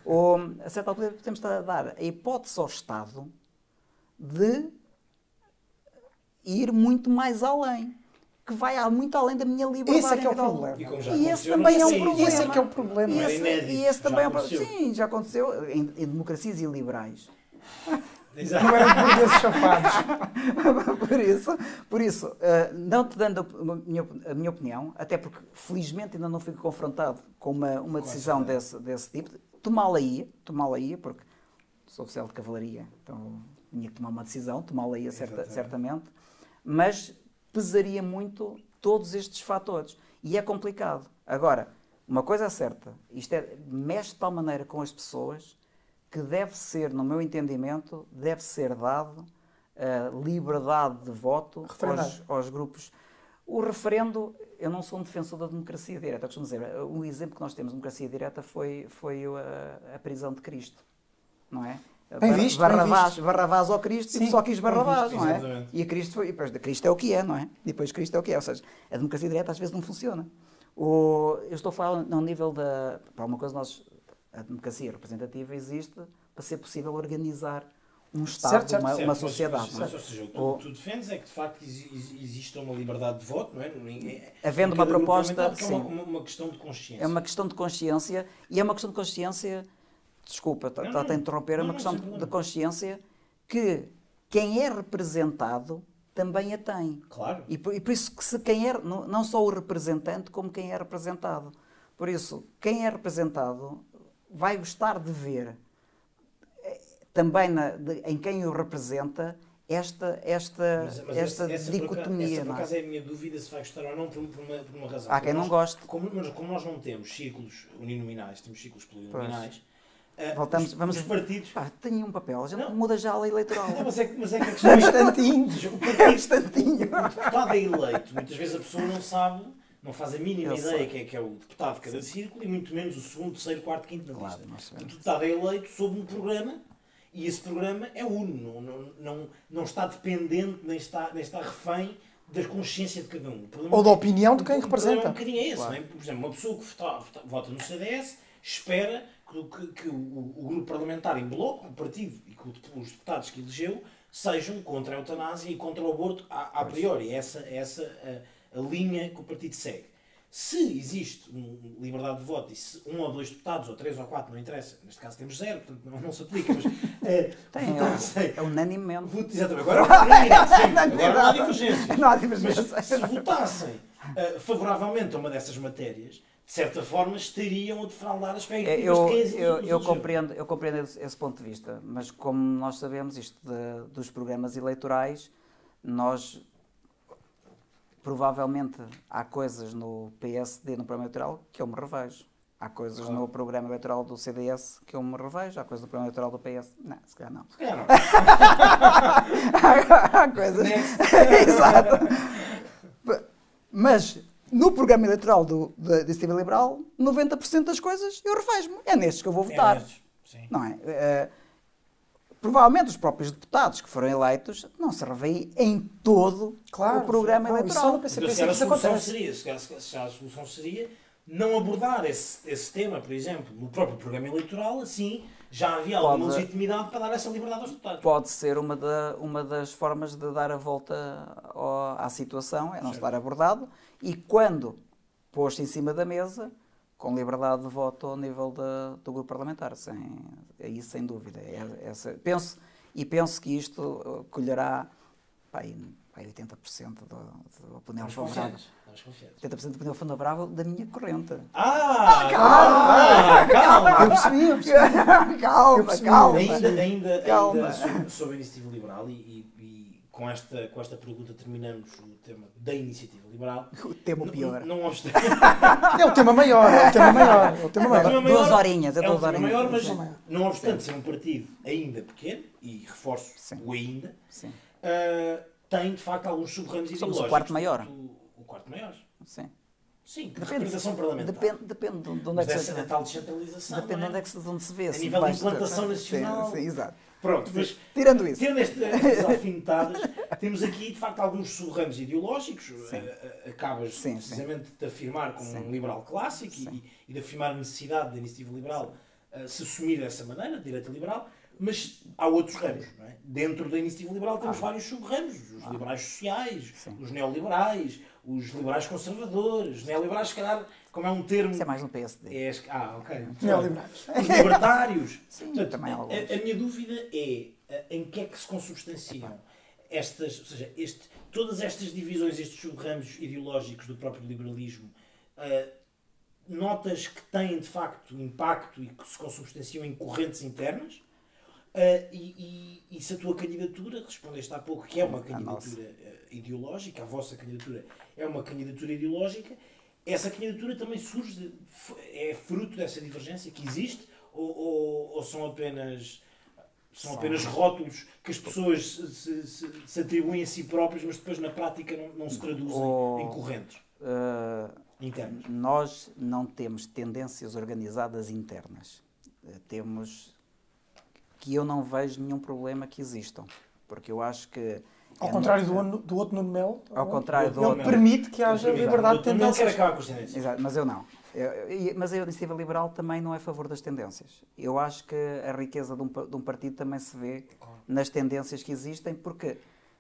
ou, a certa altura de dar a hipótese ao Estado de ir muito mais além, que vai muito além da minha liberdade Esse é que é o problema. E E esse também é um problema. Esse é que é o problema. E era esse, e esse também é um problema. Sim, já aconteceu em, em democracias iliberais. Exato. Não eram burgueses chafados. *laughs* por isso, por isso eh, não te dando a minha, a minha opinião, até porque felizmente ainda não fui confrontado com uma, uma decisão desse, desse tipo, tomá-la-ia, tomá-la-ia, porque sou oficial de cavalaria, então tinha que tomar uma decisão, tomá-la-ia certa, Exatamente. certamente, mas pesaria muito todos estes fatores. E é complicado. Agora, uma coisa é certa, isto é, mexe de tal maneira com as pessoas que deve ser, no meu entendimento, deve ser dado eh, liberdade de voto aos, aos grupos. O referendo, eu não sou um defensor da democracia direta. Costumo dizer, o exemplo que nós temos de democracia direta foi, foi a, a prisão de Cristo, não é? Bem Bar- visto, Barrabás, visto. Barrabás ao Cristo Sim, e só quis Barrabás, visto, não é? exatamente. E a Cristo foi, e depois de Cristo é o que é, não é? E depois Cristo é o que é, ou seja, a democracia direta às vezes não funciona. O, eu estou a falar no nível da. Para uma coisa, nós, a democracia representativa existe para ser possível organizar um Estado, Certo, certo, uma, Certo, uma mas- sociedade. Mas, é? ou seja, o que Ou- tu, defendes é que de facto exi- exi- existe uma liberdade de voto, não é? Ninguém- Havendo uma proposta, é uma, uma questão de consciência. É uma questão de consciência e é uma questão de consciência. Desculpa, está a interromper. É uma questão de consciência que quem é representado também a tem. Claro. E por, e por isso que se quem é, não, não só o representante, como quem é representado. Por isso, quem é representado vai gostar de ver eh, também na- de- em quem o representa esta, esta, Mas- mas esta essa- dicotomia. Essa, por é? acaso, é a minha dúvida se vai gostar ou não, por, por uma, por uma razão. Há quem Como não nós- goste. Como, mas como nós não temos círculos uninominais, temos círculos plurinominais, eh, Voltamos, os, vamos os partidos. Pá, tenho um papel, a gente Não. muda já a lei eleitoral. Não, mas, é, mas é que a questão é. Instantinho. É um partido, instantinho. *laughs* o deputado é eleito. Muitas vezes a pessoa não sabe, não faz a mínima Eu ideia sei. que é, que é o deputado de cada círculo e muito menos o segundo, terceiro, quarto, quinto na Claro, lista. O deputado é eleito sob um programa e esse programa é uno, não, não, não, não está dependente nem está, nem está refém da consciência de cada um. Ou da opinião de quem o problema É um representa. bocadinho é esse, não é? Por exemplo, uma pessoa que vota- vota no CDS espera que, o- que- o, o grupo parlamentar em bloco, o partido e que os deputados que elegeu sejam contra a eutanásia e contra o aborto a, a priori. Essa é essa a, a linha que o partido segue. Se existe um, liberdade de voto e se um ou dois deputados, ou três ou quatro, não interessa, neste caso temos zero, portanto não, não se aplica, mas *laughs* é, Tem, votassem- é unanimemente. Voto- Exatamente. Agora, *laughs* agora não há divergência. Não há divergência. Mas se votassem eh, favoravelmente a uma dessas matérias, de certa forma estariam a defraudar as É, expectativas Eu, de quem eu, eu, compreendo, eu compreendo esse, esse ponto de vista, mas como nós sabemos isto de- dos programas eleitorais, nós provavelmente há coisas no PSD, no programa eleitoral, que eu me revejo. Há coisas Claro. no programa eleitoral do CDS que eu me revejo, há coisas no programa eleitoral do PS. Não, se calhar não. Se calhar não. *laughs* há coisas. Next. *laughs* Exato. *laughs* Mas no programa eleitoral do, da Iniciativa Liberal, 90% das coisas eu revejo-me. É nestes que eu vou votar. É nestes, sim. Não é? Eh, provavelmente os próprios deputados que foram eleitos não se revêem em todo Claro, o programa não, isso eleitoral. PCP Então, se a isso solução seria, se a solução seria não abordar esse, esse tema, por exemplo, no próprio programa eleitoral, assim já havia alguma Pode- legitimidade para dar essa liberdade aos deputados. Pode ser uma, da- uma das formas de dar a volta ao- à situação, é não Certo. estar abordado, e quando posto em cima da mesa, com liberdade de voto ao nível da- do grupo parlamentar, sem, aí sem dúvida. É, essa, penso, e penso que isto uh, colherá pá, aí, pá, aí 80% do- da opinião favorável. confiantes. Estamos confiantes. 80% da opinião favorável da minha corrente. Ah, calma! calma! Eu percebi, eu percebi. *laughs* calma, Eu percebi. calma. Ainda, ainda, Calma. ainda sobre, sobre a iniciativa liberal, e- e com, esta, com esta pergunta terminamos o tema da iniciativa liberal. O tema Não- pior. Não, obstante. É o tema maior, é o tema maior. É o tema É maior. tema Duas horinhas, é é um duas tema horinhas. maior, mas Tema maior. não obstante ser um partido ainda pequeno, e reforço Sim. o ainda, Sim, ah, tem de facto alguns sub-ramos Somos ideológicos. o quarto maior. portanto, O quarto maior. sim. Sim, de Depende, representação parlamentar. depende, depende de onde é que se. Depende de não é? onde é que se, de onde se vê. A nível de implantação nacional. Sim, sim, exato. Pronto, mas Tirando isso. tendo esta- *laughs* estas alfinetadas, temos aqui de facto alguns sub-ramos ideológicos. Sim. A- a- Acabas Sim, sim. precisamente de afirmar como Sim. um liberal clássico e, Sim. e de afirmar a necessidade da iniciativa liberal uh, se assumir dessa maneira, de direita liberal, mas há outros ramos. É? Dentro da iniciativa liberal temos Ah. vários sub-ramos: os liberais sociais, Sim. os neoliberais, os liberais conservadores, os neoliberais, se calhar, como é um termo. Isso é mais no PSD. É, ah, ok. Neoliberais. Os libertários. *laughs* Sim, Portanto, também há a, alguns. a- minha dúvida é eh, em que é que se consubstanciam estas, ou seja, este, todas estas divisões, estes sub-ramos ideológicos do próprio liberalismo, eh, notas que têm de facto impacto e que se consubstanciam em correntes internas? Eh, e, e- e se a tua candidatura, respondeste há pouco que é uma candidatura ideológica, a vossa candidatura é uma candidatura ideológica, essa candidatura também surge, é fruto dessa divergência que existe ou, ou- ou são apenas são apenas rótulos que as pessoas se, se- se atribuem a si próprias, mas depois na prática não, não se traduzem em correntes Uh, internas. nós não temos tendências organizadas internas. Uh, Temos que eu não vejo nenhum problema que existam. Porque eu acho que. Ao é contrário do, ano- do outro Nuno Melo, Ao contrário do ele outro- permite que haja Exato. liberdade de Não quero tendências. acabar com as tendências. Exato, mas eu não. Eu- e- mas a iniciativa liberal também não é a favor das tendências. Eu acho que a riqueza de um, de um partido também se vê nas tendências que existem, porque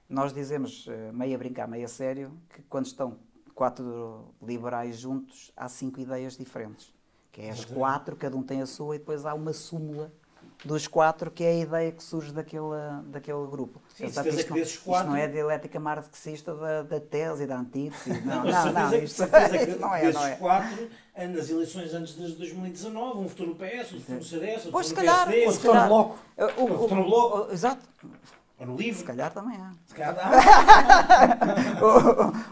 nós dizemos, eh, meio a brincar, meio a sério, que quando estão quatro liberais juntos, há cinco ideias diferentes. Que é as quatro, cada um tem a sua, e depois há uma súmula dos quatro, que é a ideia que surge daquele, daquele grupo. Sim, certeza isto, que não, desses isto quatro- não é dialética marxista da, da tese e da antítese. *laughs* Não, não, não, que- isto, *laughs* isto não é, desses não é. quatro, eh, nas eleições antes de 2019, um no PS, votou no CDS, Pois, se no calhar, PSD, se outro for calhar- bloco. Uh, o- o- Votou no Bloco. Exato. ou no Se LIVRE. calhar também há. Se calhar *laughs*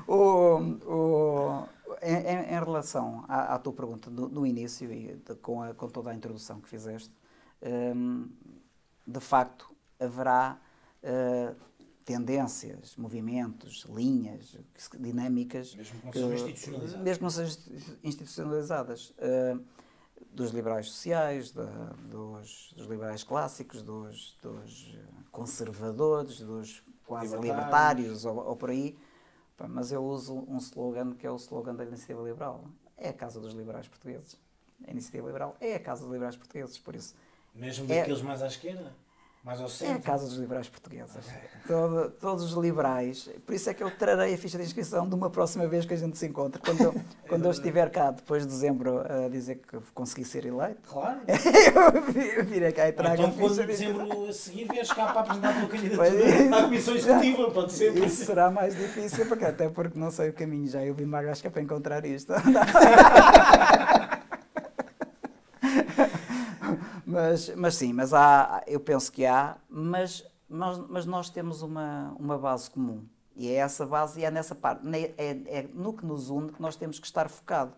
o, o, o- em, em- em relação à, à tua pergunta no, no início e de- com, a- com toda a introdução que fizeste, hum, de facto haverá uh, tendências, movimentos, linhas, dinâmicas, Mesmo que não sejam institucionalizadas. mesmo que não sejam institucionalizadas, uh, dos liberais sociais, da- dos, dos liberais clássicos, dos, dos conservadores, dos quase Libertários. libertários ou, ou por aí. Mas eu uso um slogan que é o slogan da Iniciativa Liberal. É a casa dos liberais portugueses. A Iniciativa Liberal é a casa dos liberais portugueses, por isso Mesmo É- daqueles mais à esquerda, mais ao é a centro. casa dos liberais portugueses. Todo- todos os liberais. Por isso é que eu trarei a ficha de inscrição de uma próxima vez que a gente se encontre. Quando, eu- *laughs* quando eu estiver cá, depois de dezembro, a dizer que consegui ser eleito, Claro. *laughs* eu vi- virei cá e trago então, a ficha de dezembro a seguir, vieres cá para apresentar a tua candidatura é. *laughs* à Comissão Executiva, pode ser. Isso será mais difícil, porque, até porque não sei o caminho já. Eu vim Magasca para encontrar isto. Mas, mas sim, mas há, eu penso que há, mas, mas, mas nós temos uma, uma base comum. E é essa base e é nessa parte, é, é no que nos une que nós temos que estar focado.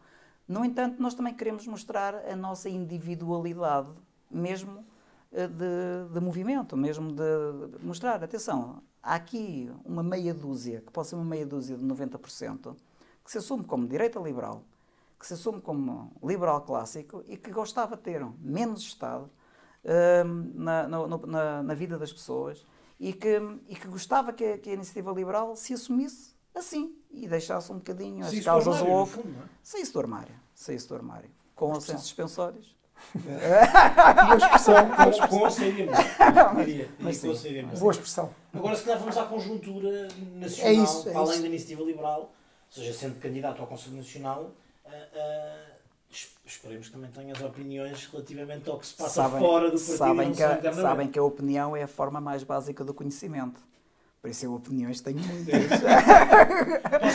No entanto, nós também queremos mostrar a nossa individualidade, mesmo eh, de, de movimento, mesmo de de mostrar, atenção, há aqui uma meia dúzia, que pode ser uma meia dúzia de 90%, que se assume como direita liberal, que se assume como liberal clássico e que gostava de ter menos Estado hum, na, na, na vida das pessoas e que, e que gostava que a, que a iniciativa liberal se assumisse assim e deixasse um bocadinho as causas fundo, não é? Saísse do armário, saísse do armário. Com ou sem suspensórios. Boa expressão. Boa Com expressão. *laughs* Boa expressão. Agora, se calhar, vamos à conjuntura nacional, É isso, é além isso. da iniciativa liberal, ou seja, sendo candidato ao Conselho Nacional, ah, ah, es- esperemos que também tenhas opiniões relativamente ao que se passa fora do partido sabem, que, a, sabem que a opinião é a forma mais básica do conhecimento. Por isso eu opiniões tenho muitas. *laughs*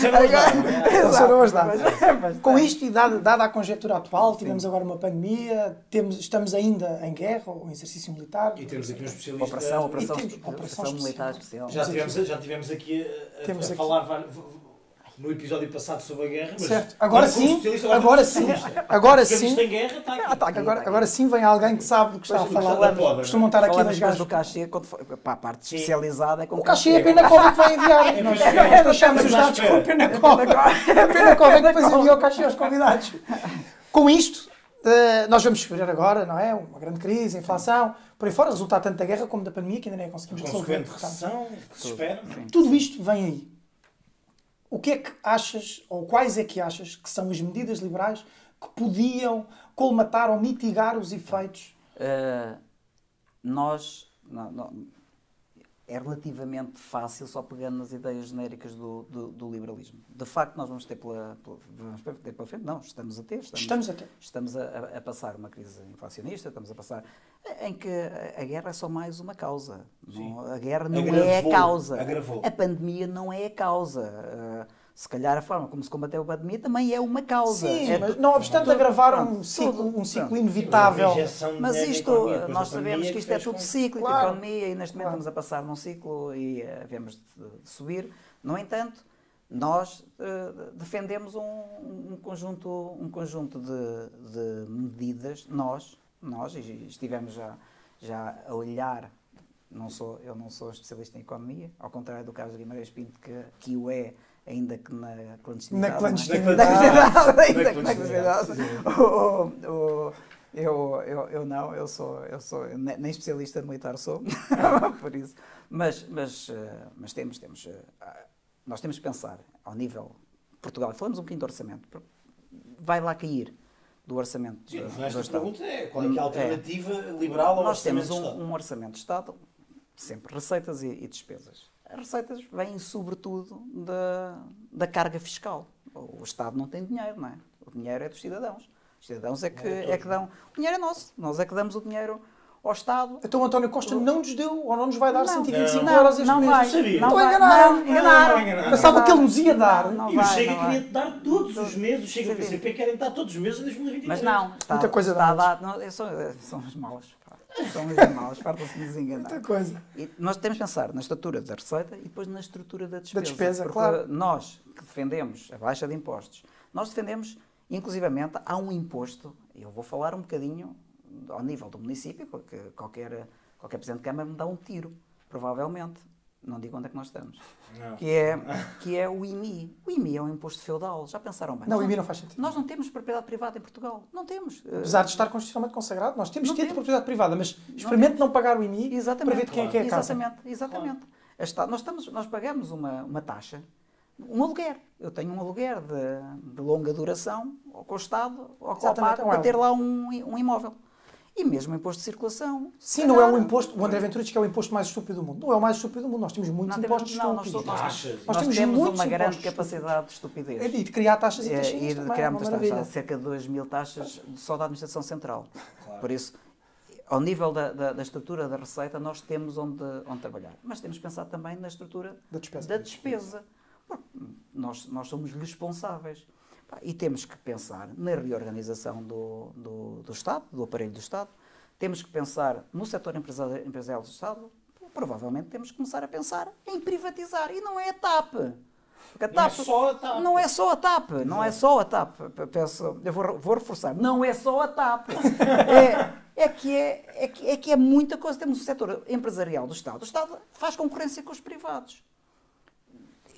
Não é? Não as mas Com isto e dada, dada a conjectura atual, tivemos agora uma pandemia, temos, estamos ainda em guerra ou em exercício militar. E temos aqui um especialista. Operação, operação, temos operação, operação militar especial. Já tivemos, já tivemos aqui a, a- Temos a falar no episódio passado sobre a guerra. Mas Certo. Agora sim, agora sim, agora sim. guerra está aqui. Ah, tá aqui. Agora, agora sim vem alguém que sabe do que está a falar. Costumam estar aqui das depois do cachê, quando for, para a parte Sim. especializada é com O cachê é pena Covid que vai enviar. *laughs* Nós deixamos os dados com a pena Covid. A pena Covid que depois envia o cachê aos convidados. Com isto, Uh, nós vamos sofrer agora, não é? Uma grande crise, inflação, por aí fora, resultado tanto da guerra como da pandemia, que ainda nem conseguimos resolver. Recessão que se espera. Tudo isto vem aí. O que é que achas, ou quais é que achas que são as medidas liberais que podiam colmatar ou mitigar os efeitos? Uh, nós, não, não, é relativamente fácil só pegando nas ideias genéricas do, do, do liberalismo. De facto, nós vamos ter pela, pela, vamos ter pela frente, não, estamos a ter. Estamos, estamos a ter. Estamos a, a, passar uma crise inflacionista, estamos a passar em que a guerra é só mais uma causa. Não, a guerra não agravou, é a causa. Agravou. A pandemia não é a causa. Uh, se calhar a forma como se combateu a pandemia também é uma causa. Sim, é mas não obstante tudo, agravar pronto, um ciclo, um ciclo inevitável. Mas isto, nós sabemos que isto é tudo cíclico, claro. economia, e neste momento claro. estamos a passar num ciclo e uh, havemos de, de, subir. No entanto, nós uh, defendemos um, um, conjunto, um conjunto de, de, medidas, nós, nós, e estivemos já, já a olhar não sou, eu não sou especialista em economia, ao contrário do Carlos Guimarães Pinto, que, que o é ainda que na clandestinidade. Na clandestinidade. Ainda que na clandestinidade. Eu, eu, eu não, eu sou, eu sou nem especialista militar sou, *laughs* por isso. Mas, mas, eh, mas temos, temos, eh, nós temos que pensar ao nível Portugal. Falamos um bocadinho do orçamento. Vai lá cair do orçamento Sim, do, esta pergunta é qual é, é a alternativa é. liberal ao Nós orçamento temos um, um, orçamento de Estado, sempre receitas e, e despesas as receitas vêm sobretudo da, da carga fiscal. O Estado não tem dinheiro, não é? O dinheiro é dos cidadãos. Os cidadãos é que, é, é que dão. O dinheiro é nosso. Nós é que damos o dinheiro ao Estado. Então António Costa não nos deu ou não nos vai dar não, 125 não, euros este não mês? Vai, não sabia. Não Estou vai, a enganar. Não, enganar. Pensava que ele nos ia dar. Não e vai, o Chega queria dar todos os meses. O Chega e o PCP querem dar todos os meses em 2023. Mas não. Está, Muita coisa está dá. a dar. Não, são, são as malas. São as malas. Fartam-se de nos enganar. Muita coisa. E nós temos que pensar na estrutura da receita e depois na estrutura da despesa. Da despesa, porque claro. nós que defendemos a baixa de impostos, nós defendemos, inclusivamente, há um imposto, eu vou falar um bocadinho ao nível do município, porque qualquer, qualquer Presidente de Câmara me dá um tiro, provavelmente. Não digo onde é que nós estamos. Não. Que é, que é o IMI. O IMI é um imposto feudal. Já pensaram bem? Não, o Nós IMI não faz sentido. Nós não temos propriedade privada em Portugal. Não temos. Apesar de estar constitucionalmente consagrado, nós temos Não que ter temos. propriedade privada, mas experimente não, pagar o IMI Exatamente. para ver de quem é que é a casa. Exatamente, exatamente. Está- nós, estamos, nós pagamos uma, uma taxa, um aluguer. Eu tenho um aluguer de, de longa duração com o Estado, ao qual Exatamente, pago é um para ter lá um, um imóvel. E mesmo o imposto de circulação. Sim, não é um calhar, imposto. O André Ventura diz que é o imposto mais estúpido do mundo. Não é o mais estúpido do mundo. Nós temos muitos Não temos- impostos não, nós estúpidos. nós- Taxas. Nós Nós temos temos uma grande capacidade de estupidez. É de criar taxas e É, taxinhas e de criar é muitas taxas. Cerca de 2 mil taxas só da Administração Central. Claro. Por isso, ao nível da, da- da estrutura da receita, nós temos onde, onde trabalhar. Mas temos que pensar também na estrutura Da despesa. da despesa. Porque nós, nós somos responsáveis. E temos que pensar na reorganização do, do, do Estado, do aparelho do Estado. Temos que pensar no setor empresari- empresarial do Estado. Provavelmente temos que começar a pensar em privatizar. E não é a TAP. Porque a Não é TAP só a TAP. Não é só a TAP. Não é só a TAP. Peço, eu vou, vou reforçar. Não é só a TAP. *laughs* É, é, que é, é, que, é que é muita coisa. Temos o setor empresarial do Estado. O Estado faz concorrência com os privados.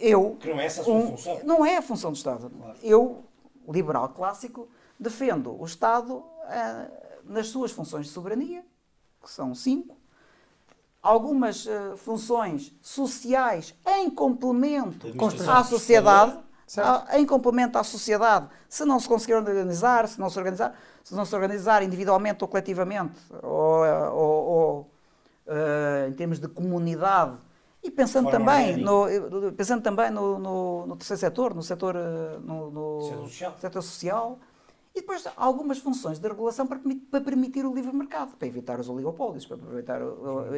Eu, Que não é essa a sua um- função. Não é a função do Estado. Claro. Eu, liberal clássico, defendo o Estado ah, nas suas funções de soberania, que são cinco, algumas ah, funções sociais em complemento à sociedade, a- em complemento à sociedade, se não se conseguir organizar, se não se organizar, se não se organizar individualmente ou coletivamente, ou, ou- ou, ah, em termos de comunidade, e pensando também, no, pensando também no, no- no terceiro setor, no setor, ah, no, no Setor social. setor social, e depois algumas funções de regulação para, para permitir o livre mercado, para evitar os oligopólios, para evitar,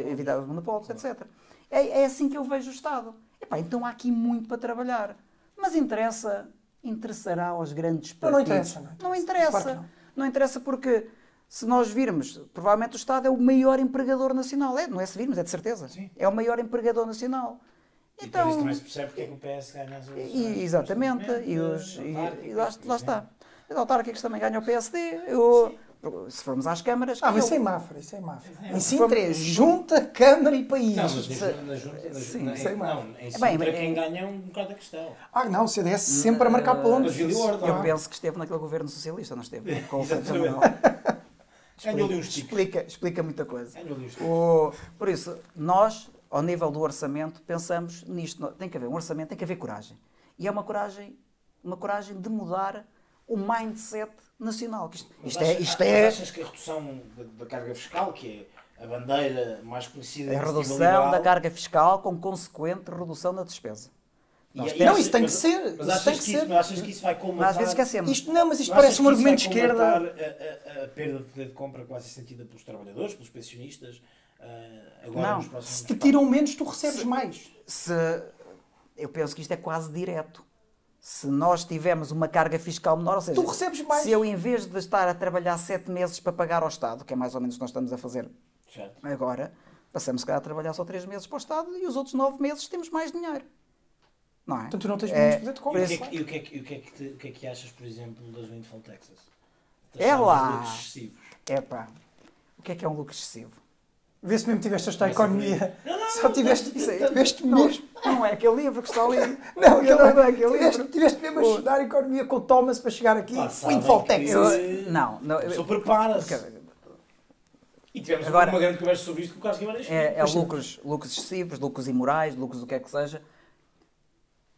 evitar os monopólios, etc. É, é assim que eu vejo o Estado. Epá, então há aqui muito para trabalhar. Mas interessa, interessará aos grandes Não, partidos. não interessa, não interessa. Não interessa. Não interessa porque, se nós virmos, provavelmente o Estado é o maior empregador nacional. É, não é se virmos, é de certeza. Sim. É o maior empregador nacional. E Então, por isso também se percebe porque é que o PS ganha as eleições. exatamente, e, os, Constantemente, e, e lá, lá está. Os autárquicos também ganham o PSD. Eu, Se formos às câmaras. Ah, mas eu- isso é Mafra, isso é Mafra. É, Em Sintra é junta, Câmara e país. Não, mas Se- na, na junta, na, Sim, na, sei em, mais. não, em bem, Sintra bem, quem em- ganha é um bocado a questão. Ah, não, o CDS sempre a marcar pontos. Vila Ordem. Eu penso que esteve naquele governo socialista, não esteve? *laughs* Com o Exatamente. Samuel. Tipos. Explica, explica muita coisa. O- por isso, nós, ao nível do orçamento, pensamos nisto. Tem que haver um orçamento, tem que haver coragem. E é uma coragem, uma coragem de mudar o mindset nacional. Isto, isto é, isto mas é achas que a redução da, carga fiscal, que é a bandeira mais conhecida a redução liberal, da carga fiscal com consequente redução da despesa. Nós e Não, isso tem que mas- ser, Mas achas, tem que que isso, ser. mas achas que isso vai. Mas às vezes esquecemos. Isto não, mas isto achas parece um argumento de esquerda. A, a- a perda de poder de compra quase sentida pelos trabalhadores, pelos pensionistas, ah, agora Não. nos próximos Se te tiram menos, tu recebes mais. se eu penso que isto é quase direto. Se nós tivermos uma carga fiscal menor, ou seja, Tu recebes mais. se eu em vez de estar a trabalhar sete meses para pagar ao Estado, que é mais ou menos o que nós estamos a fazer Certo. agora, passamos se calhar a trabalhar só três meses para o Estado e os outros nove meses temos mais dinheiro. Não é? Portanto, tu não tens É, poder de E compra. o que, é que, e o que é que- o que é que te- o que é que achas, por exemplo, das Windfall Texas? É lá. excessivos. Epá, o que é que é um lucro excessivo? Vê se mesmo tiveste esta aí. economia. Não, não, Só tiveste, Isso é- tiveste não, mesmo. não é aquele livro que está ali. *laughs* Não, não, não é aquele tiveste, livro. tiveste mesmo a O- estudar economia com o Thomas para chegar aqui. Pá, Windfall. Eu- não, não. Eu- prepara-se. E tivemos Agora- uma grande conversa sobre isto com o Carlos Guimarães. É, é lucros, lucros excessivos, lucros imorais, lucros do que é que seja.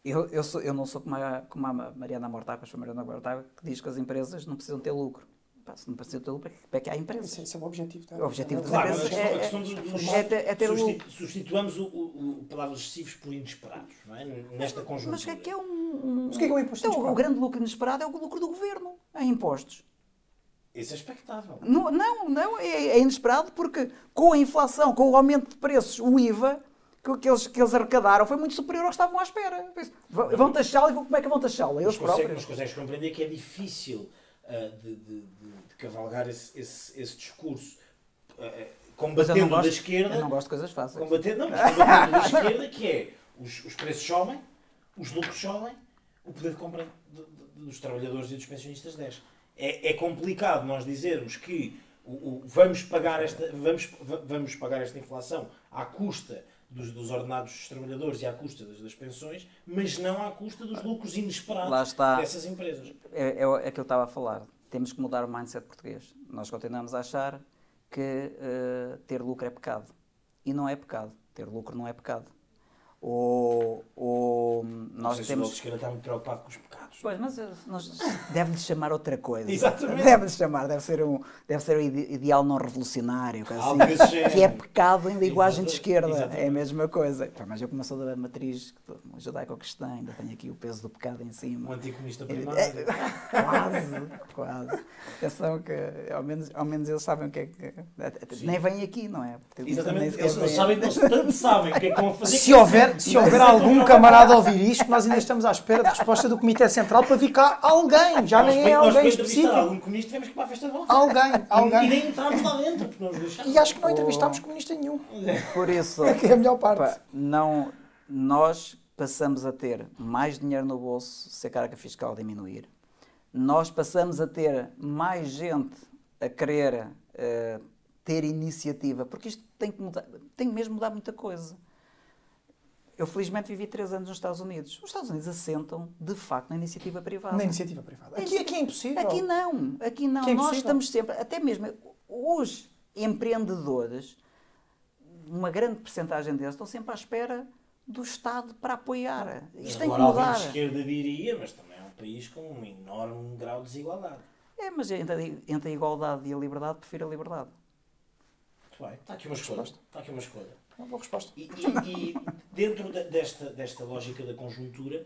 Eu, eu, sou, eu não sou como a, como a Mariana Mortágua, a Mariana Mortágua, que diz que as empresas não precisam ter lucro. Pá, se não precisam ter lucro, para que há empresas? esse é o objetivo. Tá? O objetivo das Claro, empresas é- dos, é ter- é ter lucro. substituamos o, o, o palavras excessivos por inesperados, não é? Nesta conjuntura. Mas o que é que é um. um Mas o que é que é um imposto então, o grande lucro inesperado é o lucro do governo, em impostos. Esse é expectável. Não, não, não, é, é inesperado porque com a inflação, com o aumento de preços, o IVA que, que eles, que eles arrecadaram foi muito superior ao que estavam à espera. Vão vão taxá-lo e como é que vão taxá-lo? Mas Eles consegues, mas próprios. consegues compreender que é difícil ah, de, de- de- de cavalgar esse, esse, esse discurso eu combatendo não, gosto, da esquerda. eu não gosto de coisas fáceis. Combatendo, não, mas combatendo da esquerda, que é os, os preços sobem, os lucros sobem, o poder de compra de- de- dos trabalhadores e dos pensionistas desce. É, é complicado nós dizermos que o, o- vamos, pagar esta, vamos, va- vamos pagar esta inflação à custa dos, dos ordenados dos trabalhadores e à custa das, das pensões, mas não à custa dos lucros inesperados dessas empresas. É, é, é que eu estava a falar. Temos que mudar o mindset português. Nós continuamos a achar que eh, ter lucro é pecado. E não é pecado. Ter lucro não é pecado. Ou, ou Não nós sei se o Bloco temos. de esquerda está muito preocupado com os Pois, mas nós, deve-lhe chamar outra coisa. *laughs* Exatamente. Deve-lhe chamar, deve ser um, deve ser um ide- ideal não revolucionário, desse assim, que é pecado em linguagem de Exatamente, esquerda. É a exatamente. mesma coisa. Mas eu, como sou da matriz judaico-cristã, ainda tenho aqui o peso do pecado em cima. anticomunista É, primário. *laughs* quase, quase. Atenção que ao menos, ao menos eles sabem o que é que. Nem vêm aqui, não é? Porque Exatamente. Eles, vêm. sabem, eles tanto sabem o que é que a fazer. Se houver, se houver algum camarada a ouvir isto, nós ainda estamos à espera de resposta do Comitê Central para vir cá alguém. Já Nós, nem é nós, alguém específico. algum comunista, tivemos que ir para a festa de Bonfim. Alguém, E, e alguém. nem entramos lá dentro, porque deixaram. E acho que não entrevistámos comunista nenhum. Por isso, É que é a melhor parte. pá, não, nós passamos a ter mais dinheiro no bolso se a carga fiscal diminuir. Nós passamos a ter mais gente a querer eh, ter iniciativa, porque isto tem que mudar, tem mesmo mudar muita coisa. Eu felizmente vivi três anos nos Estados Unidos. Os Estados Unidos assentam, de facto, na iniciativa privada. Na iniciativa privada. Aqui, aqui é impossível. Aqui não, aqui não. É Nós estamos sempre, até mesmo os empreendedores, uma grande percentagem deles estão sempre à espera do Estado para apoiar. Isto tem que mudar. de esquerda diria, mas também é um país com um enorme grau de desigualdade. É, mas entre, entre a igualdade e a liberdade, prefiro a liberdade. Muito bem. Está aqui uma escolha. Está aqui uma escolha. Uma boa resposta. E, e- e dentro da- desta, desta lógica da conjuntura,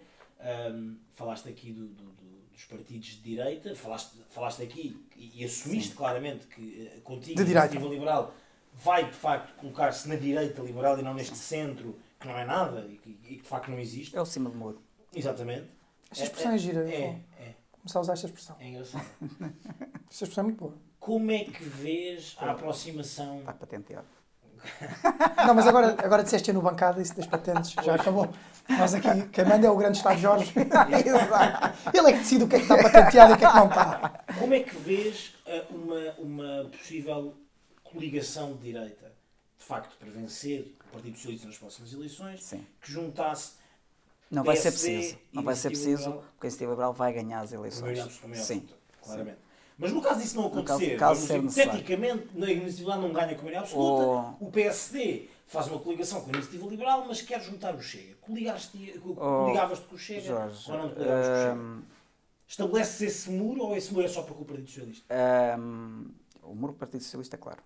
hum, falaste aqui do- do- do- dos partidos de direita, falaste, falaste aqui e, e assumiste claramente que eh, contigo a iniciativa liberal vai de facto colocar-se na direita liberal e não neste centro que não é nada e que, e que de facto não existe. É o cima do muro. Exatamente. Esta expressão é gira. É, vou é, Começar a usar esta expressão. é engraçado. *laughs* Esta expressão é muito boa. Como é que vês a aproximação Está patenteado. Não, mas agora, agora disseste no bancada isso das patentes, já acabou. Nós aqui, quem manda é o grande Estado Jorge. *laughs* Exato. Ele é que decide o que é que está patenteado e o que é que não está. Como é que vês ah, uma, uma possível coligação de direita, de facto, para vencer o Partido Socialista nas próximas eleições, Sim. que juntasse Não vai ser PSD preciso. e Não vai ser preciso, Liberal? porque a Iniciativa Liberal vai ganhar as eleições. absoluta, Sim. claramente. Mas no caso disso não caso- acontecer, caso necessário. hipoteticamente, a Iniciativa não ganha com a maioria absoluta, o PSD faz uma coligação com a Iniciativa Liberal, mas quer juntar o Chega. Coligaste- Oh, Coligavas-te com o Chega Jorge, ou não te coligavas com o Chega? hum, Estabeleces esse muro ou esse muro é só para com o Partido Socialista? hum, o muro do Partido Socialista é claro.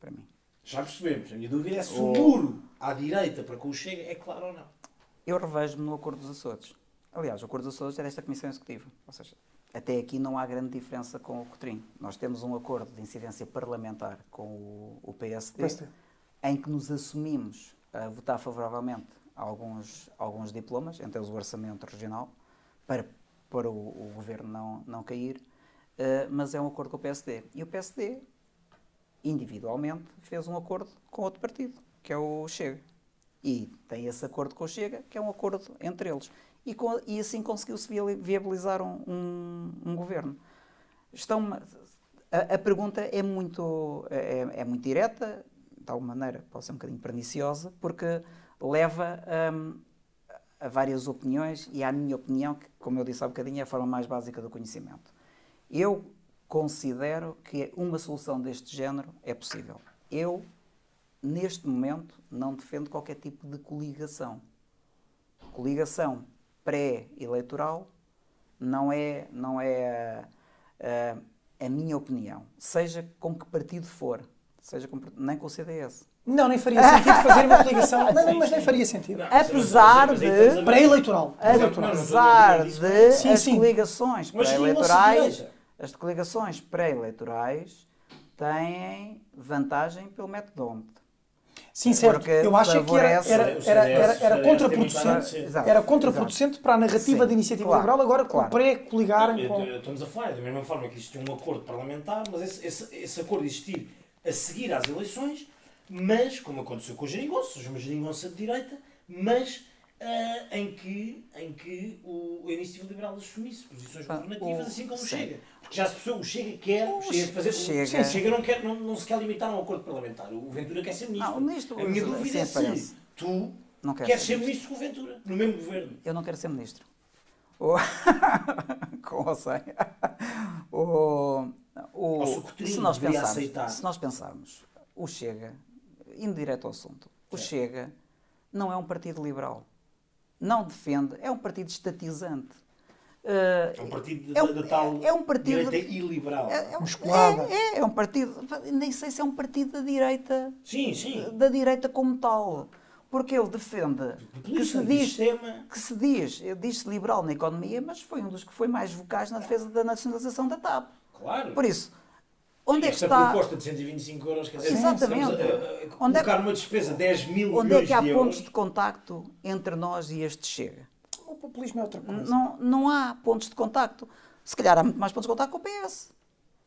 Para mim. Já percebemos. A minha dúvida é se Oh. o muro à direita para com o Chega é claro ou não. Eu revejo-me no Acordo dos Açores. Aliás, o Acordo dos Açores é desta Comissão Executiva. Ou seja, até aqui não há grande diferença com o Cotrim. Nós temos um acordo de incidência parlamentar com o, o PSD, PSD. em que nos assumimos a votar favoravelmente alguns, alguns diplomas, entre eles o Orçamento Regional, para, para o, o Governo não, não cair, eh, mas é um acordo com o PSD. E o PSD, individualmente, fez um acordo com outro partido, que é o Chega. E tem esse acordo com o Chega, que é um acordo entre eles. E, e assim conseguiu-se viabilizar um, um, um governo. Estão, a, a pergunta é muito, é, é muito direta, de alguma maneira pode ser um bocadinho perniciosa, porque leva hum, a várias opiniões e à minha opinião, que, como eu disse há bocadinho, é a forma mais básica do conhecimento. Eu considero que uma solução deste género é possível. Eu, neste momento, não defendo qualquer tipo de coligação. Coligação pré-eleitoral não é, não é a, a- a minha opinião. Seja com que partido for, seja com, nem com o CDS. Não, nem faria sentido fazer uma coligação. *laughs* Não, não, mas nem faria sentido. Apesar de- Pré-eleitoral. Apesar de Sim, as coligações pré-eleitorais, as coligações pré-eleitorais têm vantagem pelo método Sim, certo. Porque Eu acho que era, era, o era, era, era contraproducente. Era contraproducente para a narrativa da iniciativa claro, liberal, agora com claro. o pré-coligarem com. Eu- eu- Estamos a falar da mesma forma que existe um acordo parlamentar, mas esse, esse, esse acordo existir a seguir às eleições, mas, como aconteceu com o Geringonça, uma Geringonça de direita, mas ah, em que, em que o, a Iniciativa Liberal assumisse posições governativas, assim como o sim. Chega. Porque já se percebeu, o Chega quer O Chega fazer. Chega- Sim, o Chega não, quer, não, não se quer limitar a um acordo parlamentar. O Ventura quer ser ministro. Não, ministro, a minha dúvida é se tu Não queres ser ser ministro com o Ventura, no mesmo governo. Eu não quero ser ministro. O... *laughs* Com ou sem. Ou se nós pensarmos, se nós pensarmos, o Chega, indo direto ao assunto, o Chega não é um partido liberal. Não defende, é um partido estatizante. Uh, É um partido é da, um- da tal é um partido- direita iliberal. é, é, um- Musculada. é, é, é um partido, nem sei se é um partido da direita, Sim, sim. da direita como tal. Porque ele defende que se diz sistema. que se diz, diz-se liberal na economia, mas foi um dos que foi mais vocais na defesa da nacionalização da TAP. Claro. Por isso, onde é que está, proposta de 125 euros, quer dizer, Exatamente. a, a- a Onde é que- uma despesa de 10 mil onde é que há de pontos euros. de contacto entre nós e este Chega? O populismo é outra coisa. Não, não há pontos de contacto. Se calhar há muito mais pontos de contacto com o PS.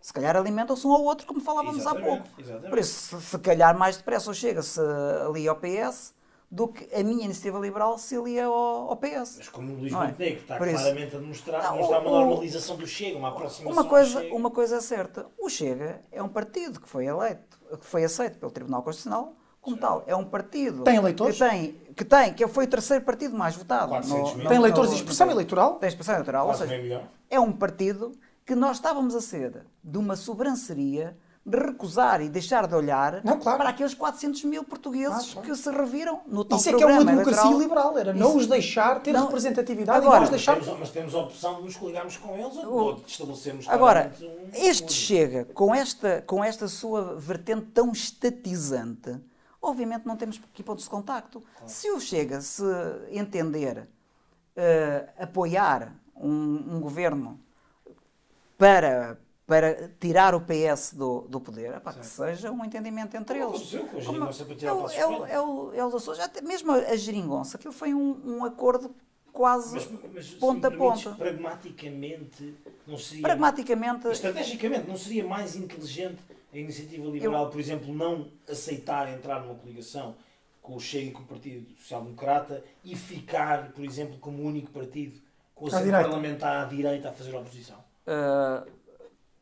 Se calhar alimentam-se um ao outro, como falávamos há Exatamente, pouco. exatamente. Por isso, se, se calhar mais depressa chega-se ali ao PS do que a minha iniciativa liberal se alia ao, ao PS. Mas como o Luís Não é? Montenegro está Por isso- claramente a demonstrar, Não, demonstrar uma o- normalização do Chega, uma aproximação Uma coisa, Chega. uma coisa é certa, o Chega é um partido que foi eleito, que foi aceito pelo Tribunal Constitucional como tal. É um partido Tem eleitores? que tem, que tem, que foi o terceiro partido mais votado. 400 mil. Tem eleitores no- de expressão no- eleitoral? Tem expressão eleitoral, ou seja, é um partido que nós estávamos a ser de uma sobranceria recusar e deixar de olhar Não, claro. para aqueles 400 mil portugueses Ah, claro. que se reviram no tal Isso é que é uma programa democracia eleitoral. liberal, era não Isso- os deixar ter Não, representatividade agora- e não os deixar. Temos- mas temos a opção de nos coligarmos com eles O- ou de estabelecermos Agora, um este chega com esta, com esta sua vertente tão estatizante, obviamente não temos aqui pontos de contacto. Se o Chega se entender eh, apoiar um, um governo para, para tirar o PS do, do poder, epá, que seja um entendimento entre Como eles. aconteceu com a geringonça para tirar é o o- Passos é Coelho. é o- é Açores, até mesmo a geringonça, aquilo foi um, um acordo quase Mas, mas ponta a ponta. pragmaticamente, não seria... Pragmaticamente, Estrategicamente, não seria mais inteligente a iniciativa liberal, por exemplo, não aceitar entrar numa coligação com o Chega e com o Partido Social Democrata e ficar, por exemplo, como único partido com o parlamentar à direita a fazer oposição? Uh,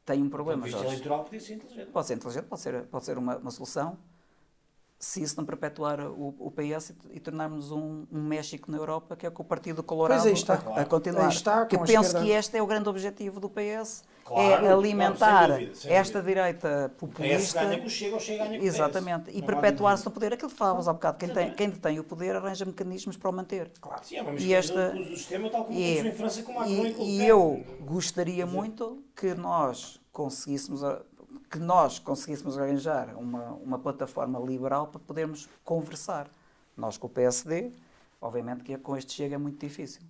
tem um Do problema, Jorge. eleitoral podia ser inteligente. Pode ser inteligente, pode ser, pode ser uma, uma solução, se isso não perpetuar o, o PS e, e tornarmos um, um México na Europa, que é com o Partido Colorado Pois aí está. a, a continuar. Aí está, que penso esquerda. que este é o grande objetivo do PS, Claro, é claro, alimentar sem dúvida, sem esta dúvida. direita O PS populista. ganha com o Chega ou Chega ganha o PS. Exatamente. E perpetuar-se no poder. Aquilo que falávamos há bocado. Quem tem, quem detém o poder arranja mecanismos para o manter. Claro, sim, é uma E esta- do, do sistema tal como E, em França com Macron e, e, e eu gostaria muito que nós conseguíssemos que nós conseguíssemos arranjar uma, uma plataforma liberal para podermos conversar. Nós com o PSD, obviamente que com este chega é muito difícil.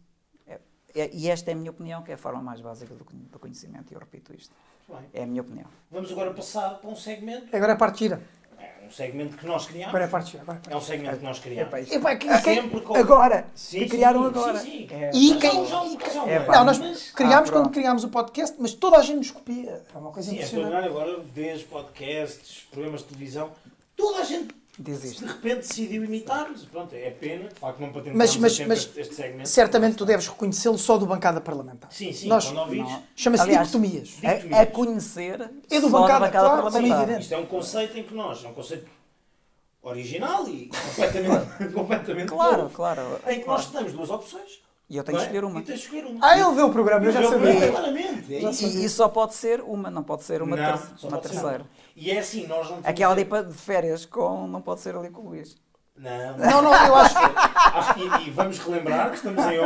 É- é- e esta é a minha opinião, que é a forma mais básica do, con- do conhecimento, e eu repito isto. Bem. É a minha opinião. Vamos agora passar para um segmento, Agora é a parte gira. é um segmento que nós criámos. Agora é a parte gira. Agora é É um segmento que nós criámos. Isto- Epá, que- quem- Sempre com- Agora! Sim, que criaram sim, agora. sim, sim. É- E quem- já- já- já- É, pá. Não, nós mas- criámos Ah, quando criámos o podcast, mas toda a gente nos copia. É uma coisa Sim, é impressionante. extraordinário. Agora vês podcasts, programas de televisão, toda a gente Diz de repente decidiu imitar-nos. Pronto, é pena, de facto não patentamos Mas- mas- mas este, segmento. Certamente tu deves reconhecê-lo só do bancada parlamentar. Sim, sim, Nós- quando. Chama-se dicotomias. A, a conhecer É do só bancada, da bancada claro, Sim, é parlamentar. evidente. isto é um conceito em que nós, é um conceito original e completamente, *laughs* completamente Claro, novo, claro. em que nós temos duas opções. E eu tenho que é? escolher uma. E tens de escolher uma. Ah, ele vê o programa, eu já é o sabia. claramente. É Já isso. E, e só pode ser uma, não pode ser uma, Não, ter- uma pode ser terceira. E é assim, nós não Aquela ali para- de férias com não pode ser ali com o Luís. Não, Não, não, eu acho que. Acho que, e, e vamos relembrar que estamos em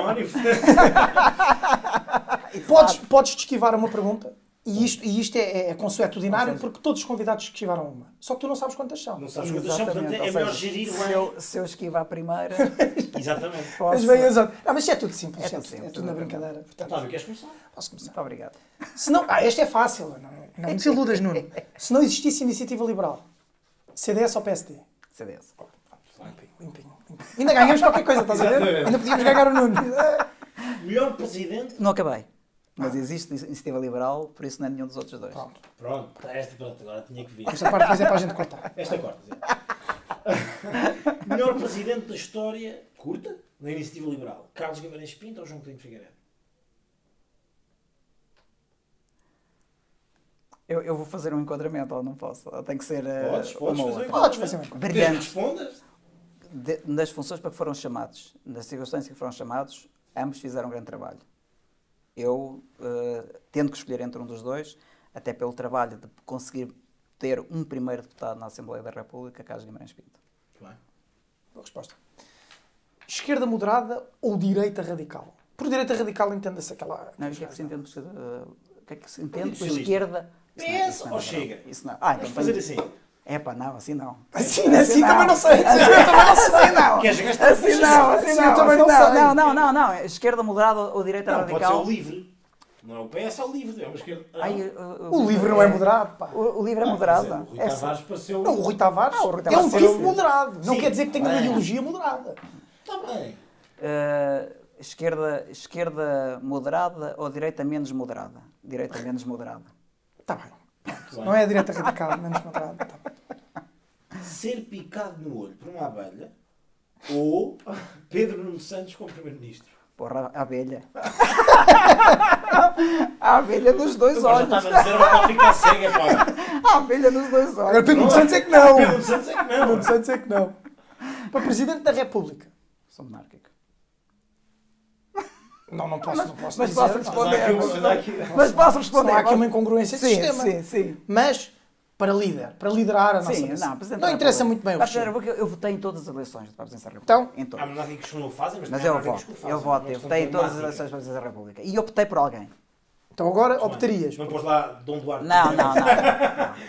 e *laughs* Podes, podes te esquivar a uma pergunta. E isto, e isto é, é consuetudinário Ou seja- porque todos os convidados esquivaram uma. Só que tu não sabes quantas são. não sabes quantas são, portanto é melhor gerir se eu, se eu esquivar a primeira, *laughs* Exatamente. Mas posso... bem, exato. Ah, mas é tudo simples. É isto É, tudo tudo, é simples, tudo na tudo brincadeira. Portanto, Otávio, queres começar? posso começar. Muito obrigado. Se não, ah, este é fácil. Não, não me desiludas, Nuno. *laughs* Se não existisse iniciativa liberal, CDS ou PSD? CDS. Limpinho, limpinho, limpinho. Ainda ganhamos qualquer coisa, estás a ver? Ainda podíamos ganhar o Nuno. Melhor presidente. Não acabei. Mas existe iniciativa liberal, por isso não é nenhum dos outros dois. Pronto. Pronto, tá, esta pronto, agora tinha que vir. Esta parte depois é para a gente cortar. *laughs* Esta corta. Zé. *laughs* Melhor presidente da história curta da iniciativa liberal. Carlos Guimarães Pinto ou João Coutinho Figueiredo? Eu, eu vou fazer um enquadramento, ou não posso? Ou tem que ser eh, Podes, podes uma fazer um Podes fazer um enquadramento. Respondas. De- nas funções para que foram chamados, nas circunstâncias que foram chamados, ambos fizeram um grande trabalho. Eu, eh, tendo que escolher entre um dos dois, até pelo trabalho de conseguir ter um primeiro deputado na Assembleia da República, Carlos Guimarães Pinto. Muito bem. Boa resposta. Esquerda moderada ou direita radical? Por direita radical entenda-se aquela. Não, o que é que se entende, por- eh, o que é que se entende por esquerda? É ou. Chega? Isso não. Ah, então Vamos fazer assim. É pá, não, assim não. Assim, assim também não sei. Assim também não sei. Assim não. *laughs* Queres gastar Assim não, assim Assim não. também assim não não. sei. Não, não, não, não. Esquerda moderada ou direita Não, pode ser radical? o livre. Não é o PS, é o livre. É uma esquerda. O, livro não é moderado, pá. O, livro é Ah, moderado. dizer, O Rui É Tavares pareceu. Não, o Rui Tavares é um tipo moderado. Não quer dizer que tenha uma ideologia moderada. Está bem. Eh, esquerda, esquerda moderada ou direita menos moderada? Direita menos moderada. Está bem. Não é a direita radical, *laughs* menos moderada. Tá bem. Ser picado no olho por uma abelha ou Pedro Nuno Santos como Primeiro-Ministro. Porra, a abelha. a abelha nos dois Agora já olhos. estava a dizer, mas para ficar cega, pá. A abelha nos dois Agora olhos. Pedro Nuno Santos é que não. Pedro Nuno Santos é que Pedro não. Nuno Santos é que não. Para Presidente da República. Sou monárquico. Não, não posso, não posso mas dizer. posso responder. Mas posso responder. Há aqui uma incongruência de sim, sistema. Sim, sim. Mas para líder, para liderar a nossa Sim, nação. não, Presidente não da interessa República. muito bem o Presidente da. República, Eu votei em todas as eleições para a Presidência da República. Então? Em Há todas. monárquicos que não o fazem, mas, Mas também há eu monárquicos voto. que o fazem. Eu voto. Uma Eu questão votei em todas as eleições para a Presidência da República. E optei por alguém. Então agora optarias. Não pôs lá Dom Duarte. Não, não, não.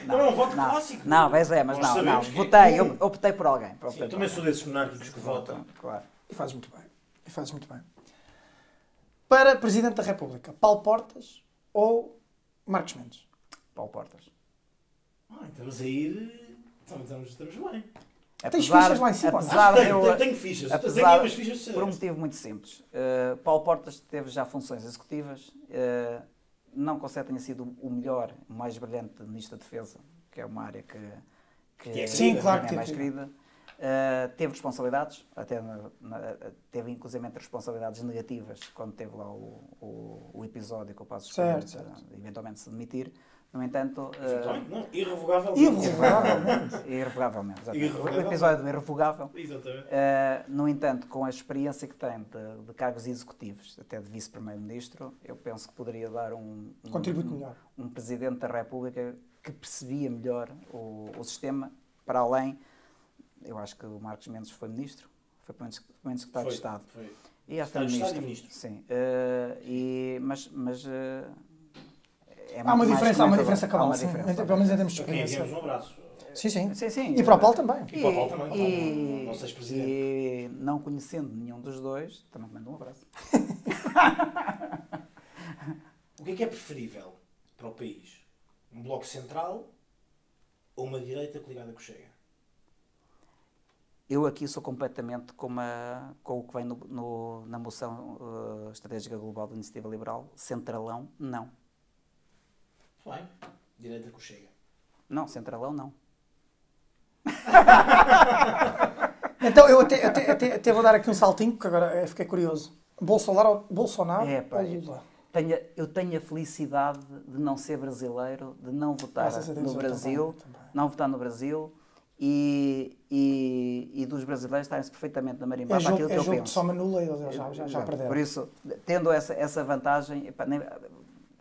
Não, *laughs* é um voto não, clássico. Não, mas é, mas Nós não, não. sabemos que é Votei, eu optei por alguém. Sim, eu também sou desses monárquicos que votam. Claro. E fazes muito bem. E fazes muito bem. Para Presidente da República, Paulo Portas ou Marcos Mendes? Paulo Portas. Ah, estamos a ir. Estamos, estamos, estamos bem. Tens fichas lá em cima, Apesar de tenho, eu, tenho, tenho fichas. Tenho apesar, umas fichas por um motivo muito simples. Uh, Paulo Portas teve já funções executivas. uh, não considero que tenha sido o melhor, o mais brilhante ministro da Defesa que é uma área que, que Que é Sim, querida, claro é mais querida. Uh, teve responsabilidades, até na- na- teve inclusive responsabilidades negativas quando teve lá o, o, o episódio que o Passo Certo, de, eventualmente se demitir. No entanto, uh, não, irrevogável. Irrevogávelmente. *laughs* irrevogavelmente, exatamente. o episódio do irrevogável. Exatamente. Uh, no entanto, com a experiência que tem de, de cargos executivos, até de vice-primeiro-ministro, eu penso que poderia dar um, um, Contributo um- melhor. um presidente da República que percebia melhor o, o sistema, para além. Eu acho que o Marcos Mendes foi ministro, foi pelo menos, pelo menos secretário de Foi, Estado. foi. E de ministro. Estado e ministro. Sim. Uh, e, mas mas uh, é Há uma mais diferença, há uma diferença Há cabal, uma sim. Pelo uma menos em termos de experiência. enviamos um abraço. Sim, sim. Sim, sim. E para o Paulo também. E para o Paulo também. E, ex-presidente. e não conhecendo nenhum dos dois, também mando um abraço. O que é que é preferível para o país? Um bloco central ou uma direita coligada com o Chega? Eu aqui sou completamente com, a- com o que vem no- no- na moção eh, estratégica global da Iniciativa Liberal. Centralão, não. Bem. Direita com o Chega. Não, centralão, não. *laughs* Então, eu até, até, até, até vou dar aqui um saltinho, porque agora eh, fiquei curioso. Bolsonaro, Bolsonaro É, pá, ou Lula? Tenho, eu tenho a felicidade de não ser brasileiro, de não votar Graças a Deus, no Brasil, também, também. não votar no Brasil e, e, e dos brasileiros estarem-se perfeitamente na É marimba para jogo, aquilo que é eu jogo de penso. soma nula e eles já, já, já perderam. Por isso, tendo essa, essa vantagem, epá, nem-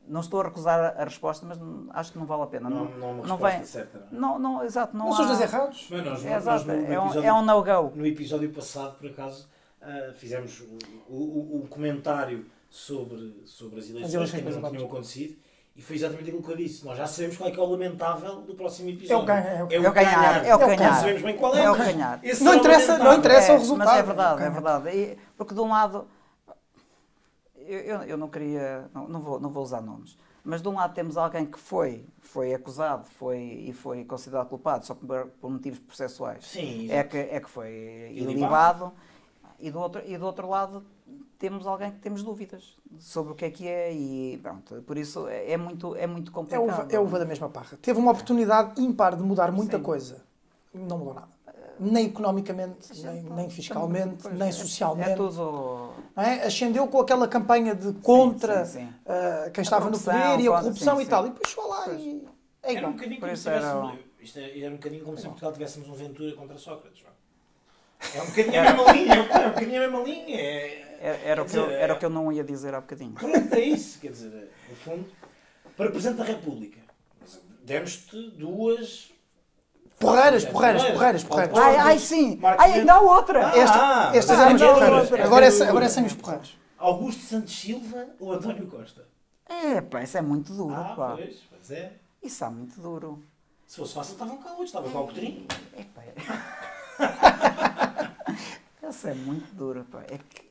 não estou a recusar a, resposta, mas não- acho que não vale a pena. Não, não há uma resposta certa, não é? Não, não, exato. Não, Não são os há- dois errados? Mas nós, É, nós exato, no, no é, um, episódio, é um no-go. no episódio passado, por acaso, ah, fizemos o, o, o comentário sobre, sobre as eleições, eleições que ainda não tinham acontecido, e foi exatamente aquilo que eu disse. Nós já sabemos qual é que é o lamentável do próximo É episódio. o ganhar. É o, É o ganhar, é o É o ganhar. Não sabemos bem qual é. É o mas ganhar. esse Não interessa- não interessa o É, resultado. Mas é verdade, é verdade. E- porque de um lado, eu, eu, não queria, não, não, vou, não vou usar nomes, mas de um lado temos alguém que foi, foi acusado foi, e foi considerado culpado só por, por motivos processuais. Sim, é que, é que foi Ilibado. E do, outro, e do outro lado temos alguém que temos dúvidas sobre o que é que é e pronto, por isso é, é muito, é muito É complicado. uva, é uva da mesma parra. Teve uma oportunidade ímpar de mudar muita Sim. coisa. Não mudou nada. Nem economicamente, nem, nem fiscalmente, nem é- socialmente. É tudo... não é? Ascendeu com aquela campanha de contra sim, sim. ah, quem estava no poder e a corrupção sim, e sim. tal. E depois chegou lá Pois. e é Era um bocadinho como se tivéssemos, era- isto é- era um bocadinho como se em Portugal tivéssemos um Ventura contra Sócrates. não é? É um bocadinho a mesma linha, é um bocadinho a mesma linha. É, Era, era, o que eu, dizer, era é- o que eu não ia dizer há bocadinho. Pronto, é isso. Quer dizer, no fundo, para Presidente da República, demos-te duas. Porreiras, É, porreiras, porreiras. porreiras, porreiras. Ai, Ai, sim! Ai, ainda há outra! Ah, Esta- estas ah, eram não, porreiros. não, Agora, é, não, agora não. são os porreiros. Augusto Santos Silva ou António Costa? É, pá, isso é muito duro, Ah, pá. pois, pois é. Isso é muito duro. Se fosse fácil, estavam cá outros. Estava cá o Coutinho. É, pá. *laughs* Isso é muito duro, pá. É que...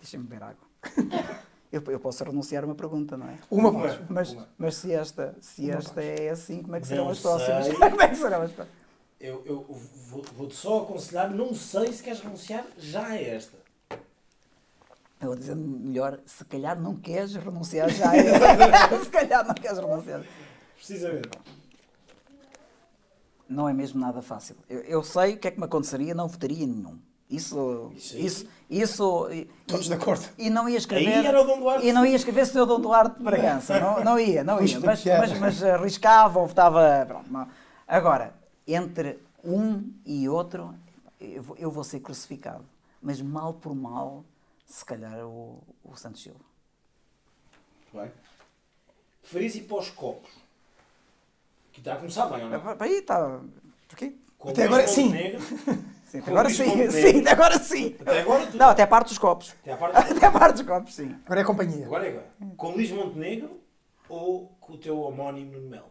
Deixa-me beber água. *laughs* Eu, eu posso renunciar a uma pergunta, não é? Uma voz. Mas, Uma. mas se esta, se esta é assim, como é que serão Não as próximas? sei. *laughs* Como é que serão as próximas? Eu, eu vou- vou-te só aconselhar, não sei se queres renunciar já a esta. Eu vou dizer melhor, se calhar não queres renunciar já. a esta. *laughs* se calhar não queres renunciar. Precisamente. Não é mesmo nada fácil. Eu, eu sei o que é que me aconteceria, não votaria em nenhum. Isso, Isso isso, isso, e- Todos de acordo. E não ia escrever. Aí era o Dom Duarte. E não ia escrever Sr. Dom Duarte de Bragança. Não, não ia, não ia. Mas, que era. mas, mas arriscava ou votava. Pronto, não. Agora, entre um e outro, eu vou, eu vou ser crucificado. Mas mal por mal, se calhar o, o Santos Silva. Bem. Preferias ir para os copos? Que está a começar bem, ou não? Aí está. Porquê? Com Até agora, sim. *laughs* Sim, Com agora sim, sim, até agora sim. Até agora tu- Não, até a parte dos copos. Até à parte. *laughs* Até a parte dos copos, sim. Agora é companhia. Agora é agora. Com Luís Montenegro ou com o teu homónimo Melo?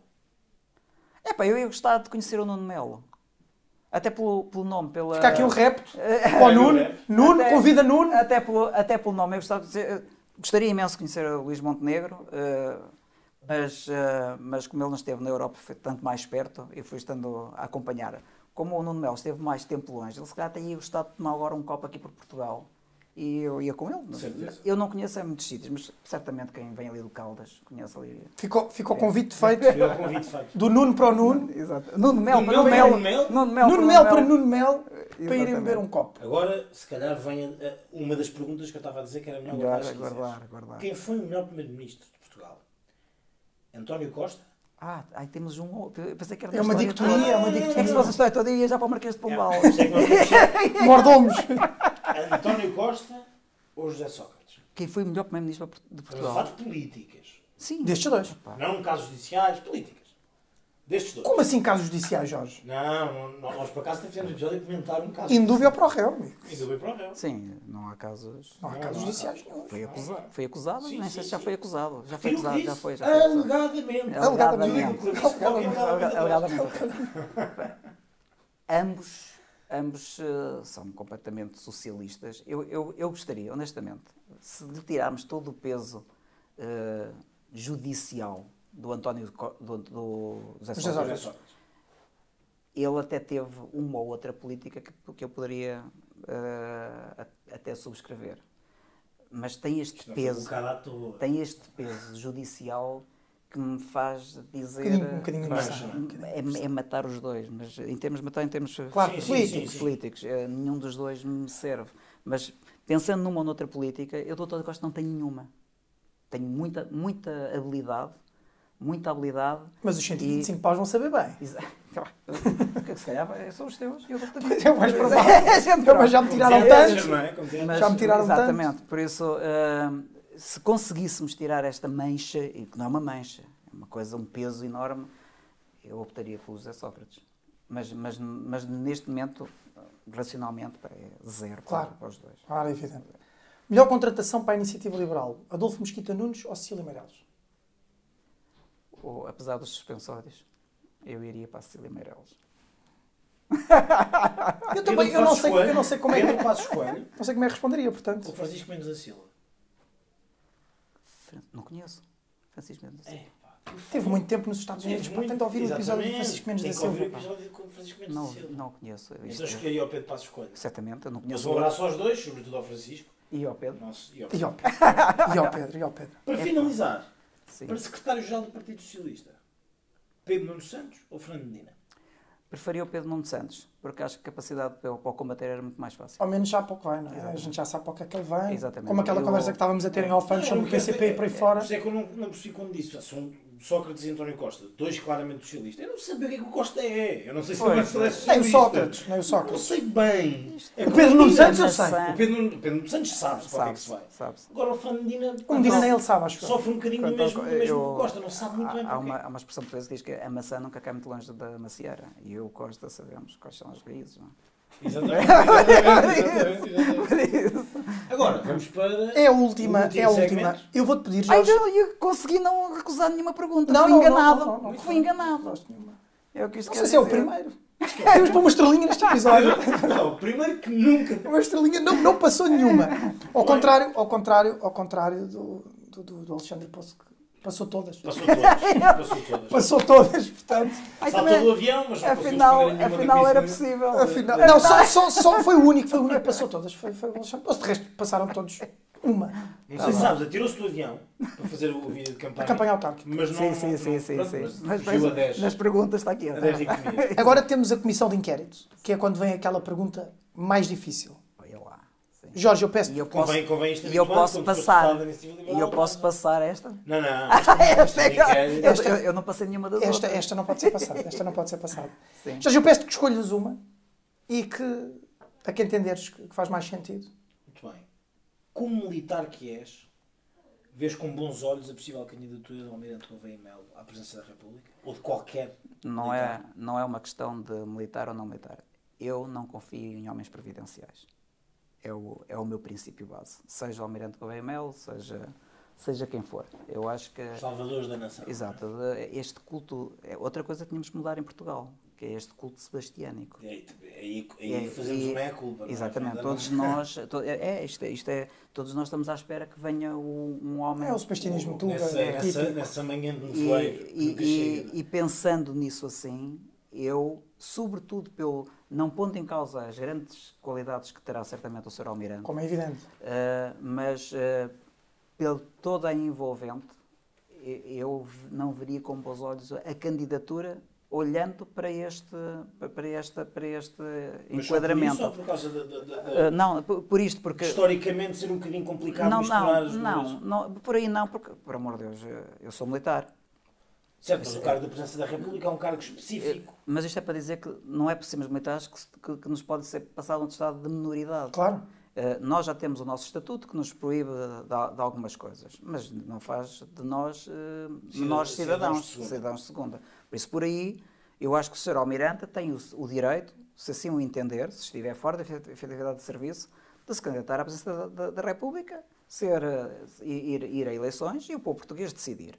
É pá, eu ia gostar de conhecer o Nuno Melo. Até pelo, pelo nome, pela. Fica aqui um repto para *laughs* o Nuno. Nuno, Até- convida Nuno. Até pelo, até pelo nome. Eu gostava de dizer, gostaria imenso de conhecer o Luís Montenegro, eh, mas, eh, mas como ele não esteve na Europa, foi tanto mais perto, eu fui estando a acompanhar. Como o Nuno Melo esteve mais tempo longe, ele se calhar teria gostado de tomar agora um copo aqui por Portugal e eu ia com ele. Eu não conheço é muitos sítios, mas certamente quem vem ali do Caldas conhece ali. Ficou, ficou convite feito o convite feito. do Nuno para o Nuno. Exato. Nuno Mel, Nuno para Nuno Mel Nuno Mel. Nuno Mel, Nuno Mel para Nuno Mel para irem beber um copo. Agora, se calhar, vem uma das perguntas que eu estava a dizer que era melhor Melhor guardar, guardar, guardar. Quem foi o melhor primeiro-ministro de Portugal? António Costa? Ah, aí temos um outro. Eu pensei que era É uma dicotomia, é uma É que se dicotomia. fosse a história toda, ia já para o Marquês de Pombal. *laughs* É temos *laughs* sempre Mordomos. António Costa ou José Sócrates? Quem foi o melhor primeiro-ministro de Estamos a Portugal? falar de políticas. Sim. Destes dois. Não casos judiciais, políticas. Destes dois. Como assim casos judiciais, Jorge? Não, não, não, nós por acaso fizemos episódio a comentar um caso. Indúbio para o réu, amigo. Ainda bem para o réu. Sim, não há casos. Não há Não, casos não há judiciais nenhum. Foi acusado, foi acusado Sim, nem sim, sei se já foi acusado. Já foi acusado, já foi, já foi. Alegadamente. Alegadamente. Alegadamente. Alegadamente. ambos, ambos eh, são completamente socialistas. Eu, eu, eu gostaria, honestamente, se retirarmos todo o peso eh, judicial do António do, do José Sócrates, ele até teve uma ou outra política que, que eu poderia a- até subscrever. Mas tem este Isto um peso, bocado à toa. tem este peso judicial que me faz dizer bocadinho- um bocadinho pá, interessante. é, é matar os dois, mas em termos de matar em termos Claro, Sim, sim, políticos. sim, sim. políticos, eh, nenhum dos dois me serve. Mas pensando numa ou noutra política, eu do António Costa não tenho nenhuma. Tenho muita, muita habilidade, muita habilidade. Mas os 125 paus vão saber bem. Exa- que se calhar são os teus e eu dou-te É o mais provável. É, mas já me tiraram é? Mas, Já me tiraram Exatamente. Por isso, hum, se conseguíssemos tirar esta mancha, e que não é uma mancha, é uma coisa, um peso enorme, eu optaria pelo José Sócrates. Mas, mas, mas neste momento, racionalmente, é zero para- Claro. para os dois. Claro, é evidente. Melhor contratação para a Iniciativa Liberal? Adolfo Mesquita Nunes ou Cecília Meirelles? Ou, apesar dos suspensórios, eu iria para a Cecília Meirelles. Eu também, eu não sei, eu não sei como é que, Passos Coelho não sei como é que responderia, portanto. ou Francisco Mendes da Silva? Não conheço. Francisco Mendes. da Silva. É, pá. Teve muito tempo nos Estados Unidos. pá, Tem de ouvir o episódio de. Francisco Mendes Tem da que ouvir Silva. o episódio com Francisco Mendes Não, da Silva. não conheço. Então Isto- escolhi ao Pedro Passos Coelho. certamente, eu não Mas conheço. um abraço aos dois, sobretudo ao Francisco. E ao Pedro? Nosso, e ao E ao Pedro. E ao Pedro. E ao Pedro. Para finalizar, Sim. para secretário-geral do Partido Socialista, Pedro Nuno Santos ou Fernando Medina? Preferia o Pedro Nuno Santos, porque acho que a capacidade para o combater era muito mais fácil. Ao menos já há pouco vai, não é? A Exatamente. gente já sabe para o que é que ele vem. Exatamente. Como aquela Eu- conversa que estávamos a ter em off anos sobre o Não, não, PCP e por aí fora. Por isso é que eu não, não percebi quando disse. São Sócrates e António Costa, dois claramente socialistas. Eu não sei bem o que é que o Costa é. Eu não sei se Pois, ele é socialista. Nem o Sócrates. Nem o Não Sócrates. sei bem. É O como Pedro o Nuno. Santos eu sei. O Pedro, Nuno- Pedro Nuno Santos sabe-se para o que é que se vai. Sabe-se, sabe-se. Agora o Fernando Medina. O Medina nem ele sabe, acho eu. Sofre um bocadinho do mesmo, ao- do mesmo que eu- o Costa, não sabe muito bem há, há para uma, há uma expressão portuguesa que diz que a maçã nunca cai muito longe da macieira. E eu, Costa, sabemos quais são as raízes. Não? é? Exatamente, exatamente, exatamente, exatamente. Por isso. Agora, vamos para. É a última, é a última. segmento. Eu vou-te pedir, Ai, Jorge. eu, eu consegui não recusar nenhuma pergunta. Não, fui não, enganado. não, não, não. fui enganado. Gosto de nenhuma. É o que isto Não quer sei se é o primeiro. Temos *laughs* para uma estrelinha neste *laughs* episódio. Não, primeiro que nunca. Uma estrelinha não, não passou nenhuma. *laughs* Ao contrário, ao contrário, ao contrário do, do, do- do Alexandre Poço, que passou todas. Passou todas. Passou todas. Passou todas, portanto. Ai, Saltou também- do avião, mas não Afinal, nenhuma afinal era possível. Afinal, não, só, só, só foi o único, foi o único que passou todas. Foi, foi o Alexandre Poço. De resto, passaram todos uma. Não sei se sabes, atirou-se do avião para fazer o vídeo de campanha. A campanha autárquica. Mas não. Sim, sim, não- sim, sim. pronto, sim. mas Mas fugiu a depois, 10. nas perguntas está aqui. A 10 economias. Agora temos a comissão de inquérito, que é quando vem aquela pergunta mais difícil. Jorge, eu peço E eu posso, Convém, convém e eu posso passar. E eu posso passar esta? Não, não. *laughs* Esta é que- Esta eu, não passei nenhuma das esta, outras. esta não pode ser passada. Esta não pode ser passada. Sim. Jorge, eu peço que escolhas uma e que, a que entenderes que faz mais sentido. Muito bem. Como militar que és, vês com bons olhos a possível candidatura do Almirante Gouveia Melo à presidência da República? Ou de qualquer Não é, não é uma questão de militar ou não militar. Eu não confio em homens previdenciais. É o, é o meu princípio base. Seja o Almirante Gouveia Melo, seja, seja quem for. Eu acho que... Salvadores da nação. Exato. de- Este culto... É outra coisa que tínhamos que mudar em Portugal, que é este culto sebastiânico. E aí, aí, aí É, fazemos e- uma é? Exatamente, é? todos nós, to- é, é, isto, é, isto é, todos nós estamos à espera que venha o- um homem É o sebastianismo tuga, Nessa, é nessa, típico. nessa manhã de e, nevoeiro e- e- chega. e pensando nisso assim, eu, sobretudo pelo não pondo em causa as grandes qualidades que terá certamente o Sr. Almirante, Como é evidente. Uh, mas uh, pelo toda a envolvente, e- eu não veria com bons olhos a candidatura olhando para este, para este, para este Mas só por enquadramento. isso ou por causa da- da- da- Uh, não, por, isto, porque. historicamente ser um bocadinho complicado Não, misturar não, as não, duas. não, por aí não, porque, por amor de Deus, eu- eu sou militar. Certo, mas o cargo da Presidência da República é um cargo específico. Mas isto é para dizer que não é por sermos militares que, que- que nos pode ser passado um estado de minoridade. Claro. Eh, nós já temos o nosso estatuto que nos proíbe de, de algumas coisas, mas não faz de nós eh, menores cidadãos cidadãos, cidadãos de segunda. Por isso, por aí, eu acho que o Sr. Almirante tem o, o direito, se assim o entender, se estiver fora da efet- efetividade de serviço, de se candidatar à presidência da, da- da República, ser, eh, ir, ir a eleições e o povo português decidir.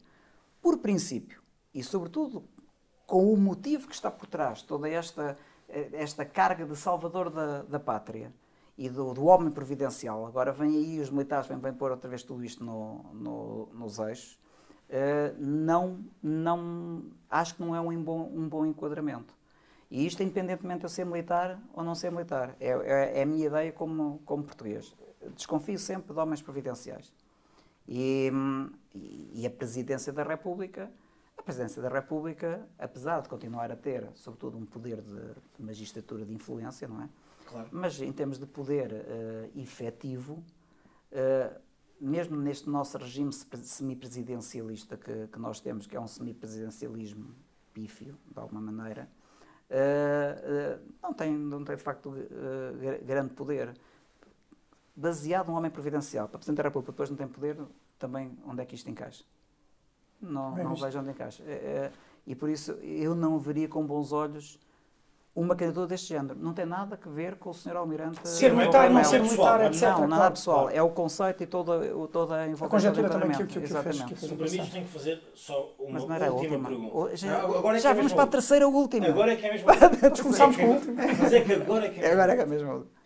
Por princípio, e sobretudo com o motivo que está por trás, toda esta, esta carga de salvador da, da pátria e do, do homem providencial, agora vem aí os militares, vêm, pôr outra vez tudo isto no, no- nos eixos, eh, não, não, acho que não é um bom, um bom enquadramento. E isto independentemente de eu ser militar ou não ser militar. É, é- é a minha ideia como, como português. Desconfio sempre de homens providenciais. E- e a Presidência da República, a Presidência da República, apesar de continuar a ter, sobretudo, um poder de, de magistratura de influência, não é? Claro. Mas em termos de poder eh, efetivo, eh, mesmo neste nosso regime se- semipresidencialista que, que nós temos, que é um semipresidencialismo pífio, de alguma maneira, eh, eh, não, tem, não tem de facto gra- grande poder. Baseado num homem providencial, para Presidente da República depois não tem poder, também onde é que isto encaixa? Não, Bem não visto. vejo onde encaixa. É, é, e por isso eu não veria com bons olhos uma candidatura deste género. Não tem nada a ver com o Sr. Almirante. Ser é militar, não ser é militar, pessoal, etc. Não, nada claro. pessoal. claro. É o conceito e toda, toda a envolvência conjetura do também que- que- que fez- Exatamente. que Se me permites, tenho que fazer só uma Mas não era a última última. pergunta. Já, Não, agora é já é vamos mesmo para a terceira última. Agora é que é mesmo. Vamos começarmos com a última. Mas é que agora é que é. Agora é que é a última.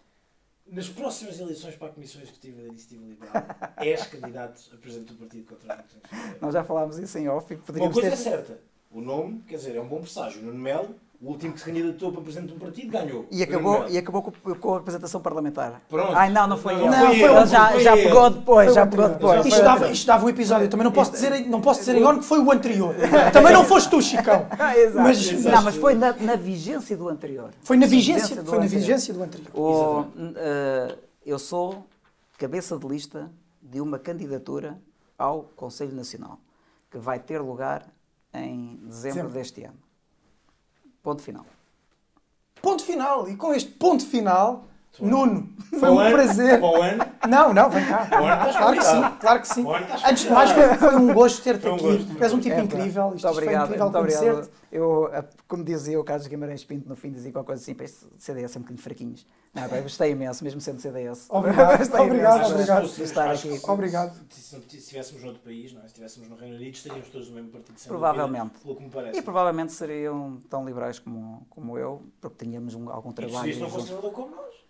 Nas próximas eleições para a Comissão Executiva da Iniciativa Liberal, és candidato a presidente do Partido contra a Democracia. Nós já falámos isso em off Uma coisa é ter... certa, o nome, quer dizer, é um bom presságio. Nuno Melo, o último que se candidatou para presidente de um partido, ganhou. E acabou, e acabou com, com a representação parlamentar. Pronto. Ai, não, não foi Não, ele. não foi ele. ele, já, já pegou depois, Foi já pegou depois. Isto dava, o isto dava um episódio. Também não posso dizer, não posso dizer agora que foi o anterior. *laughs* Também não foste tu, Chicão. *laughs* Ah, exato. Mas- não, mas foi na, na vigência do anterior. Foi na vigência, do foi na anterior. vigência do anterior. O, eh, eu sou cabeça de lista de uma candidatura ao Conselho Nacional, que vai ter lugar em dezembro Dezembro. deste ano. Ponto final. Ponto final. E com este ponto final, Nuno, foi um ano- prazer. Para o ano, Não, não, vem cá. Estás Claro que sim, claro que sim. Estás Antes de mais, foi, foi um gosto ter-te Foi um aqui. gosto. Tu és um tipo É, incrível. Muito isto foi obrigado. incrível obrigado. conhecer-te. Eu, a- como dizia o Carlos Guimarães Pinto no fim, dizia qualquer coisa assim, para este CDS é um bocadinho fraquinhos. Não, eu gostei imenso, mesmo sendo CDS. Obrigado, *laughs* obrigado, obrigado. de estar aqui. Obrigado. Se, se, se estivéssemos noutro país, não é? se estivéssemos no Reino Unido, estaríamos todos no mesmo partido. sem Provavelmente. dúvida, Pelo que me parece. E provavelmente seriam tão liberais como, como eu, porque tínhamos um- algum E trabalho. vocês não conservador como nós.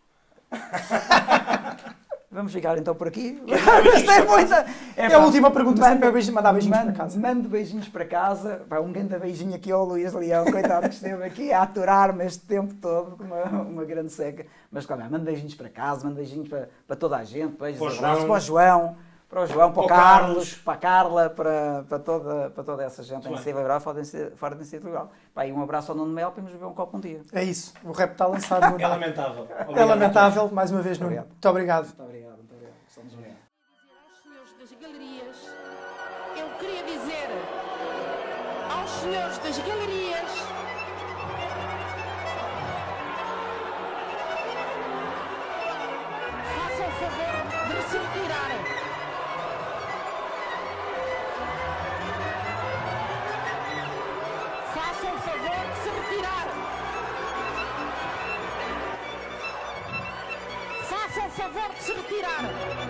*laughs* Vamos ficar então por aqui. Gostei muito. É a última pergunta, sempre é beijinho- mandar beijinhos mando- para casa. Mando beijinhos para casa. Vai, um grande beijinho aqui ao Luís Leão, coitado que esteve aqui a aturar-me este tempo todo, com uma, uma grande seca. Mas claro, mando beijinhos para casa, mando beijinhos para, para toda a gente, beijos, abraços para o João, para o João, para o Carlos, Carlos. para a Carla, para, para, toda, para toda essa gente, Muito a bem. Iniciativa Liberal, fora da Iniciativa- Liberal. Pá, e um abraço ao Nuno Mel, para nos beber um copo um dia. É isso. O rap está lançado. Nuno. É lamentável. É Obrigado. lamentável. Mais uma vez, Nuno. Obrigado. Muito obrigado. Muito obrigado, muito obrigado. Estamos senhores das galerias, eu queria dizer aos senhores das galerias façam o favor de se retirarem. Façam o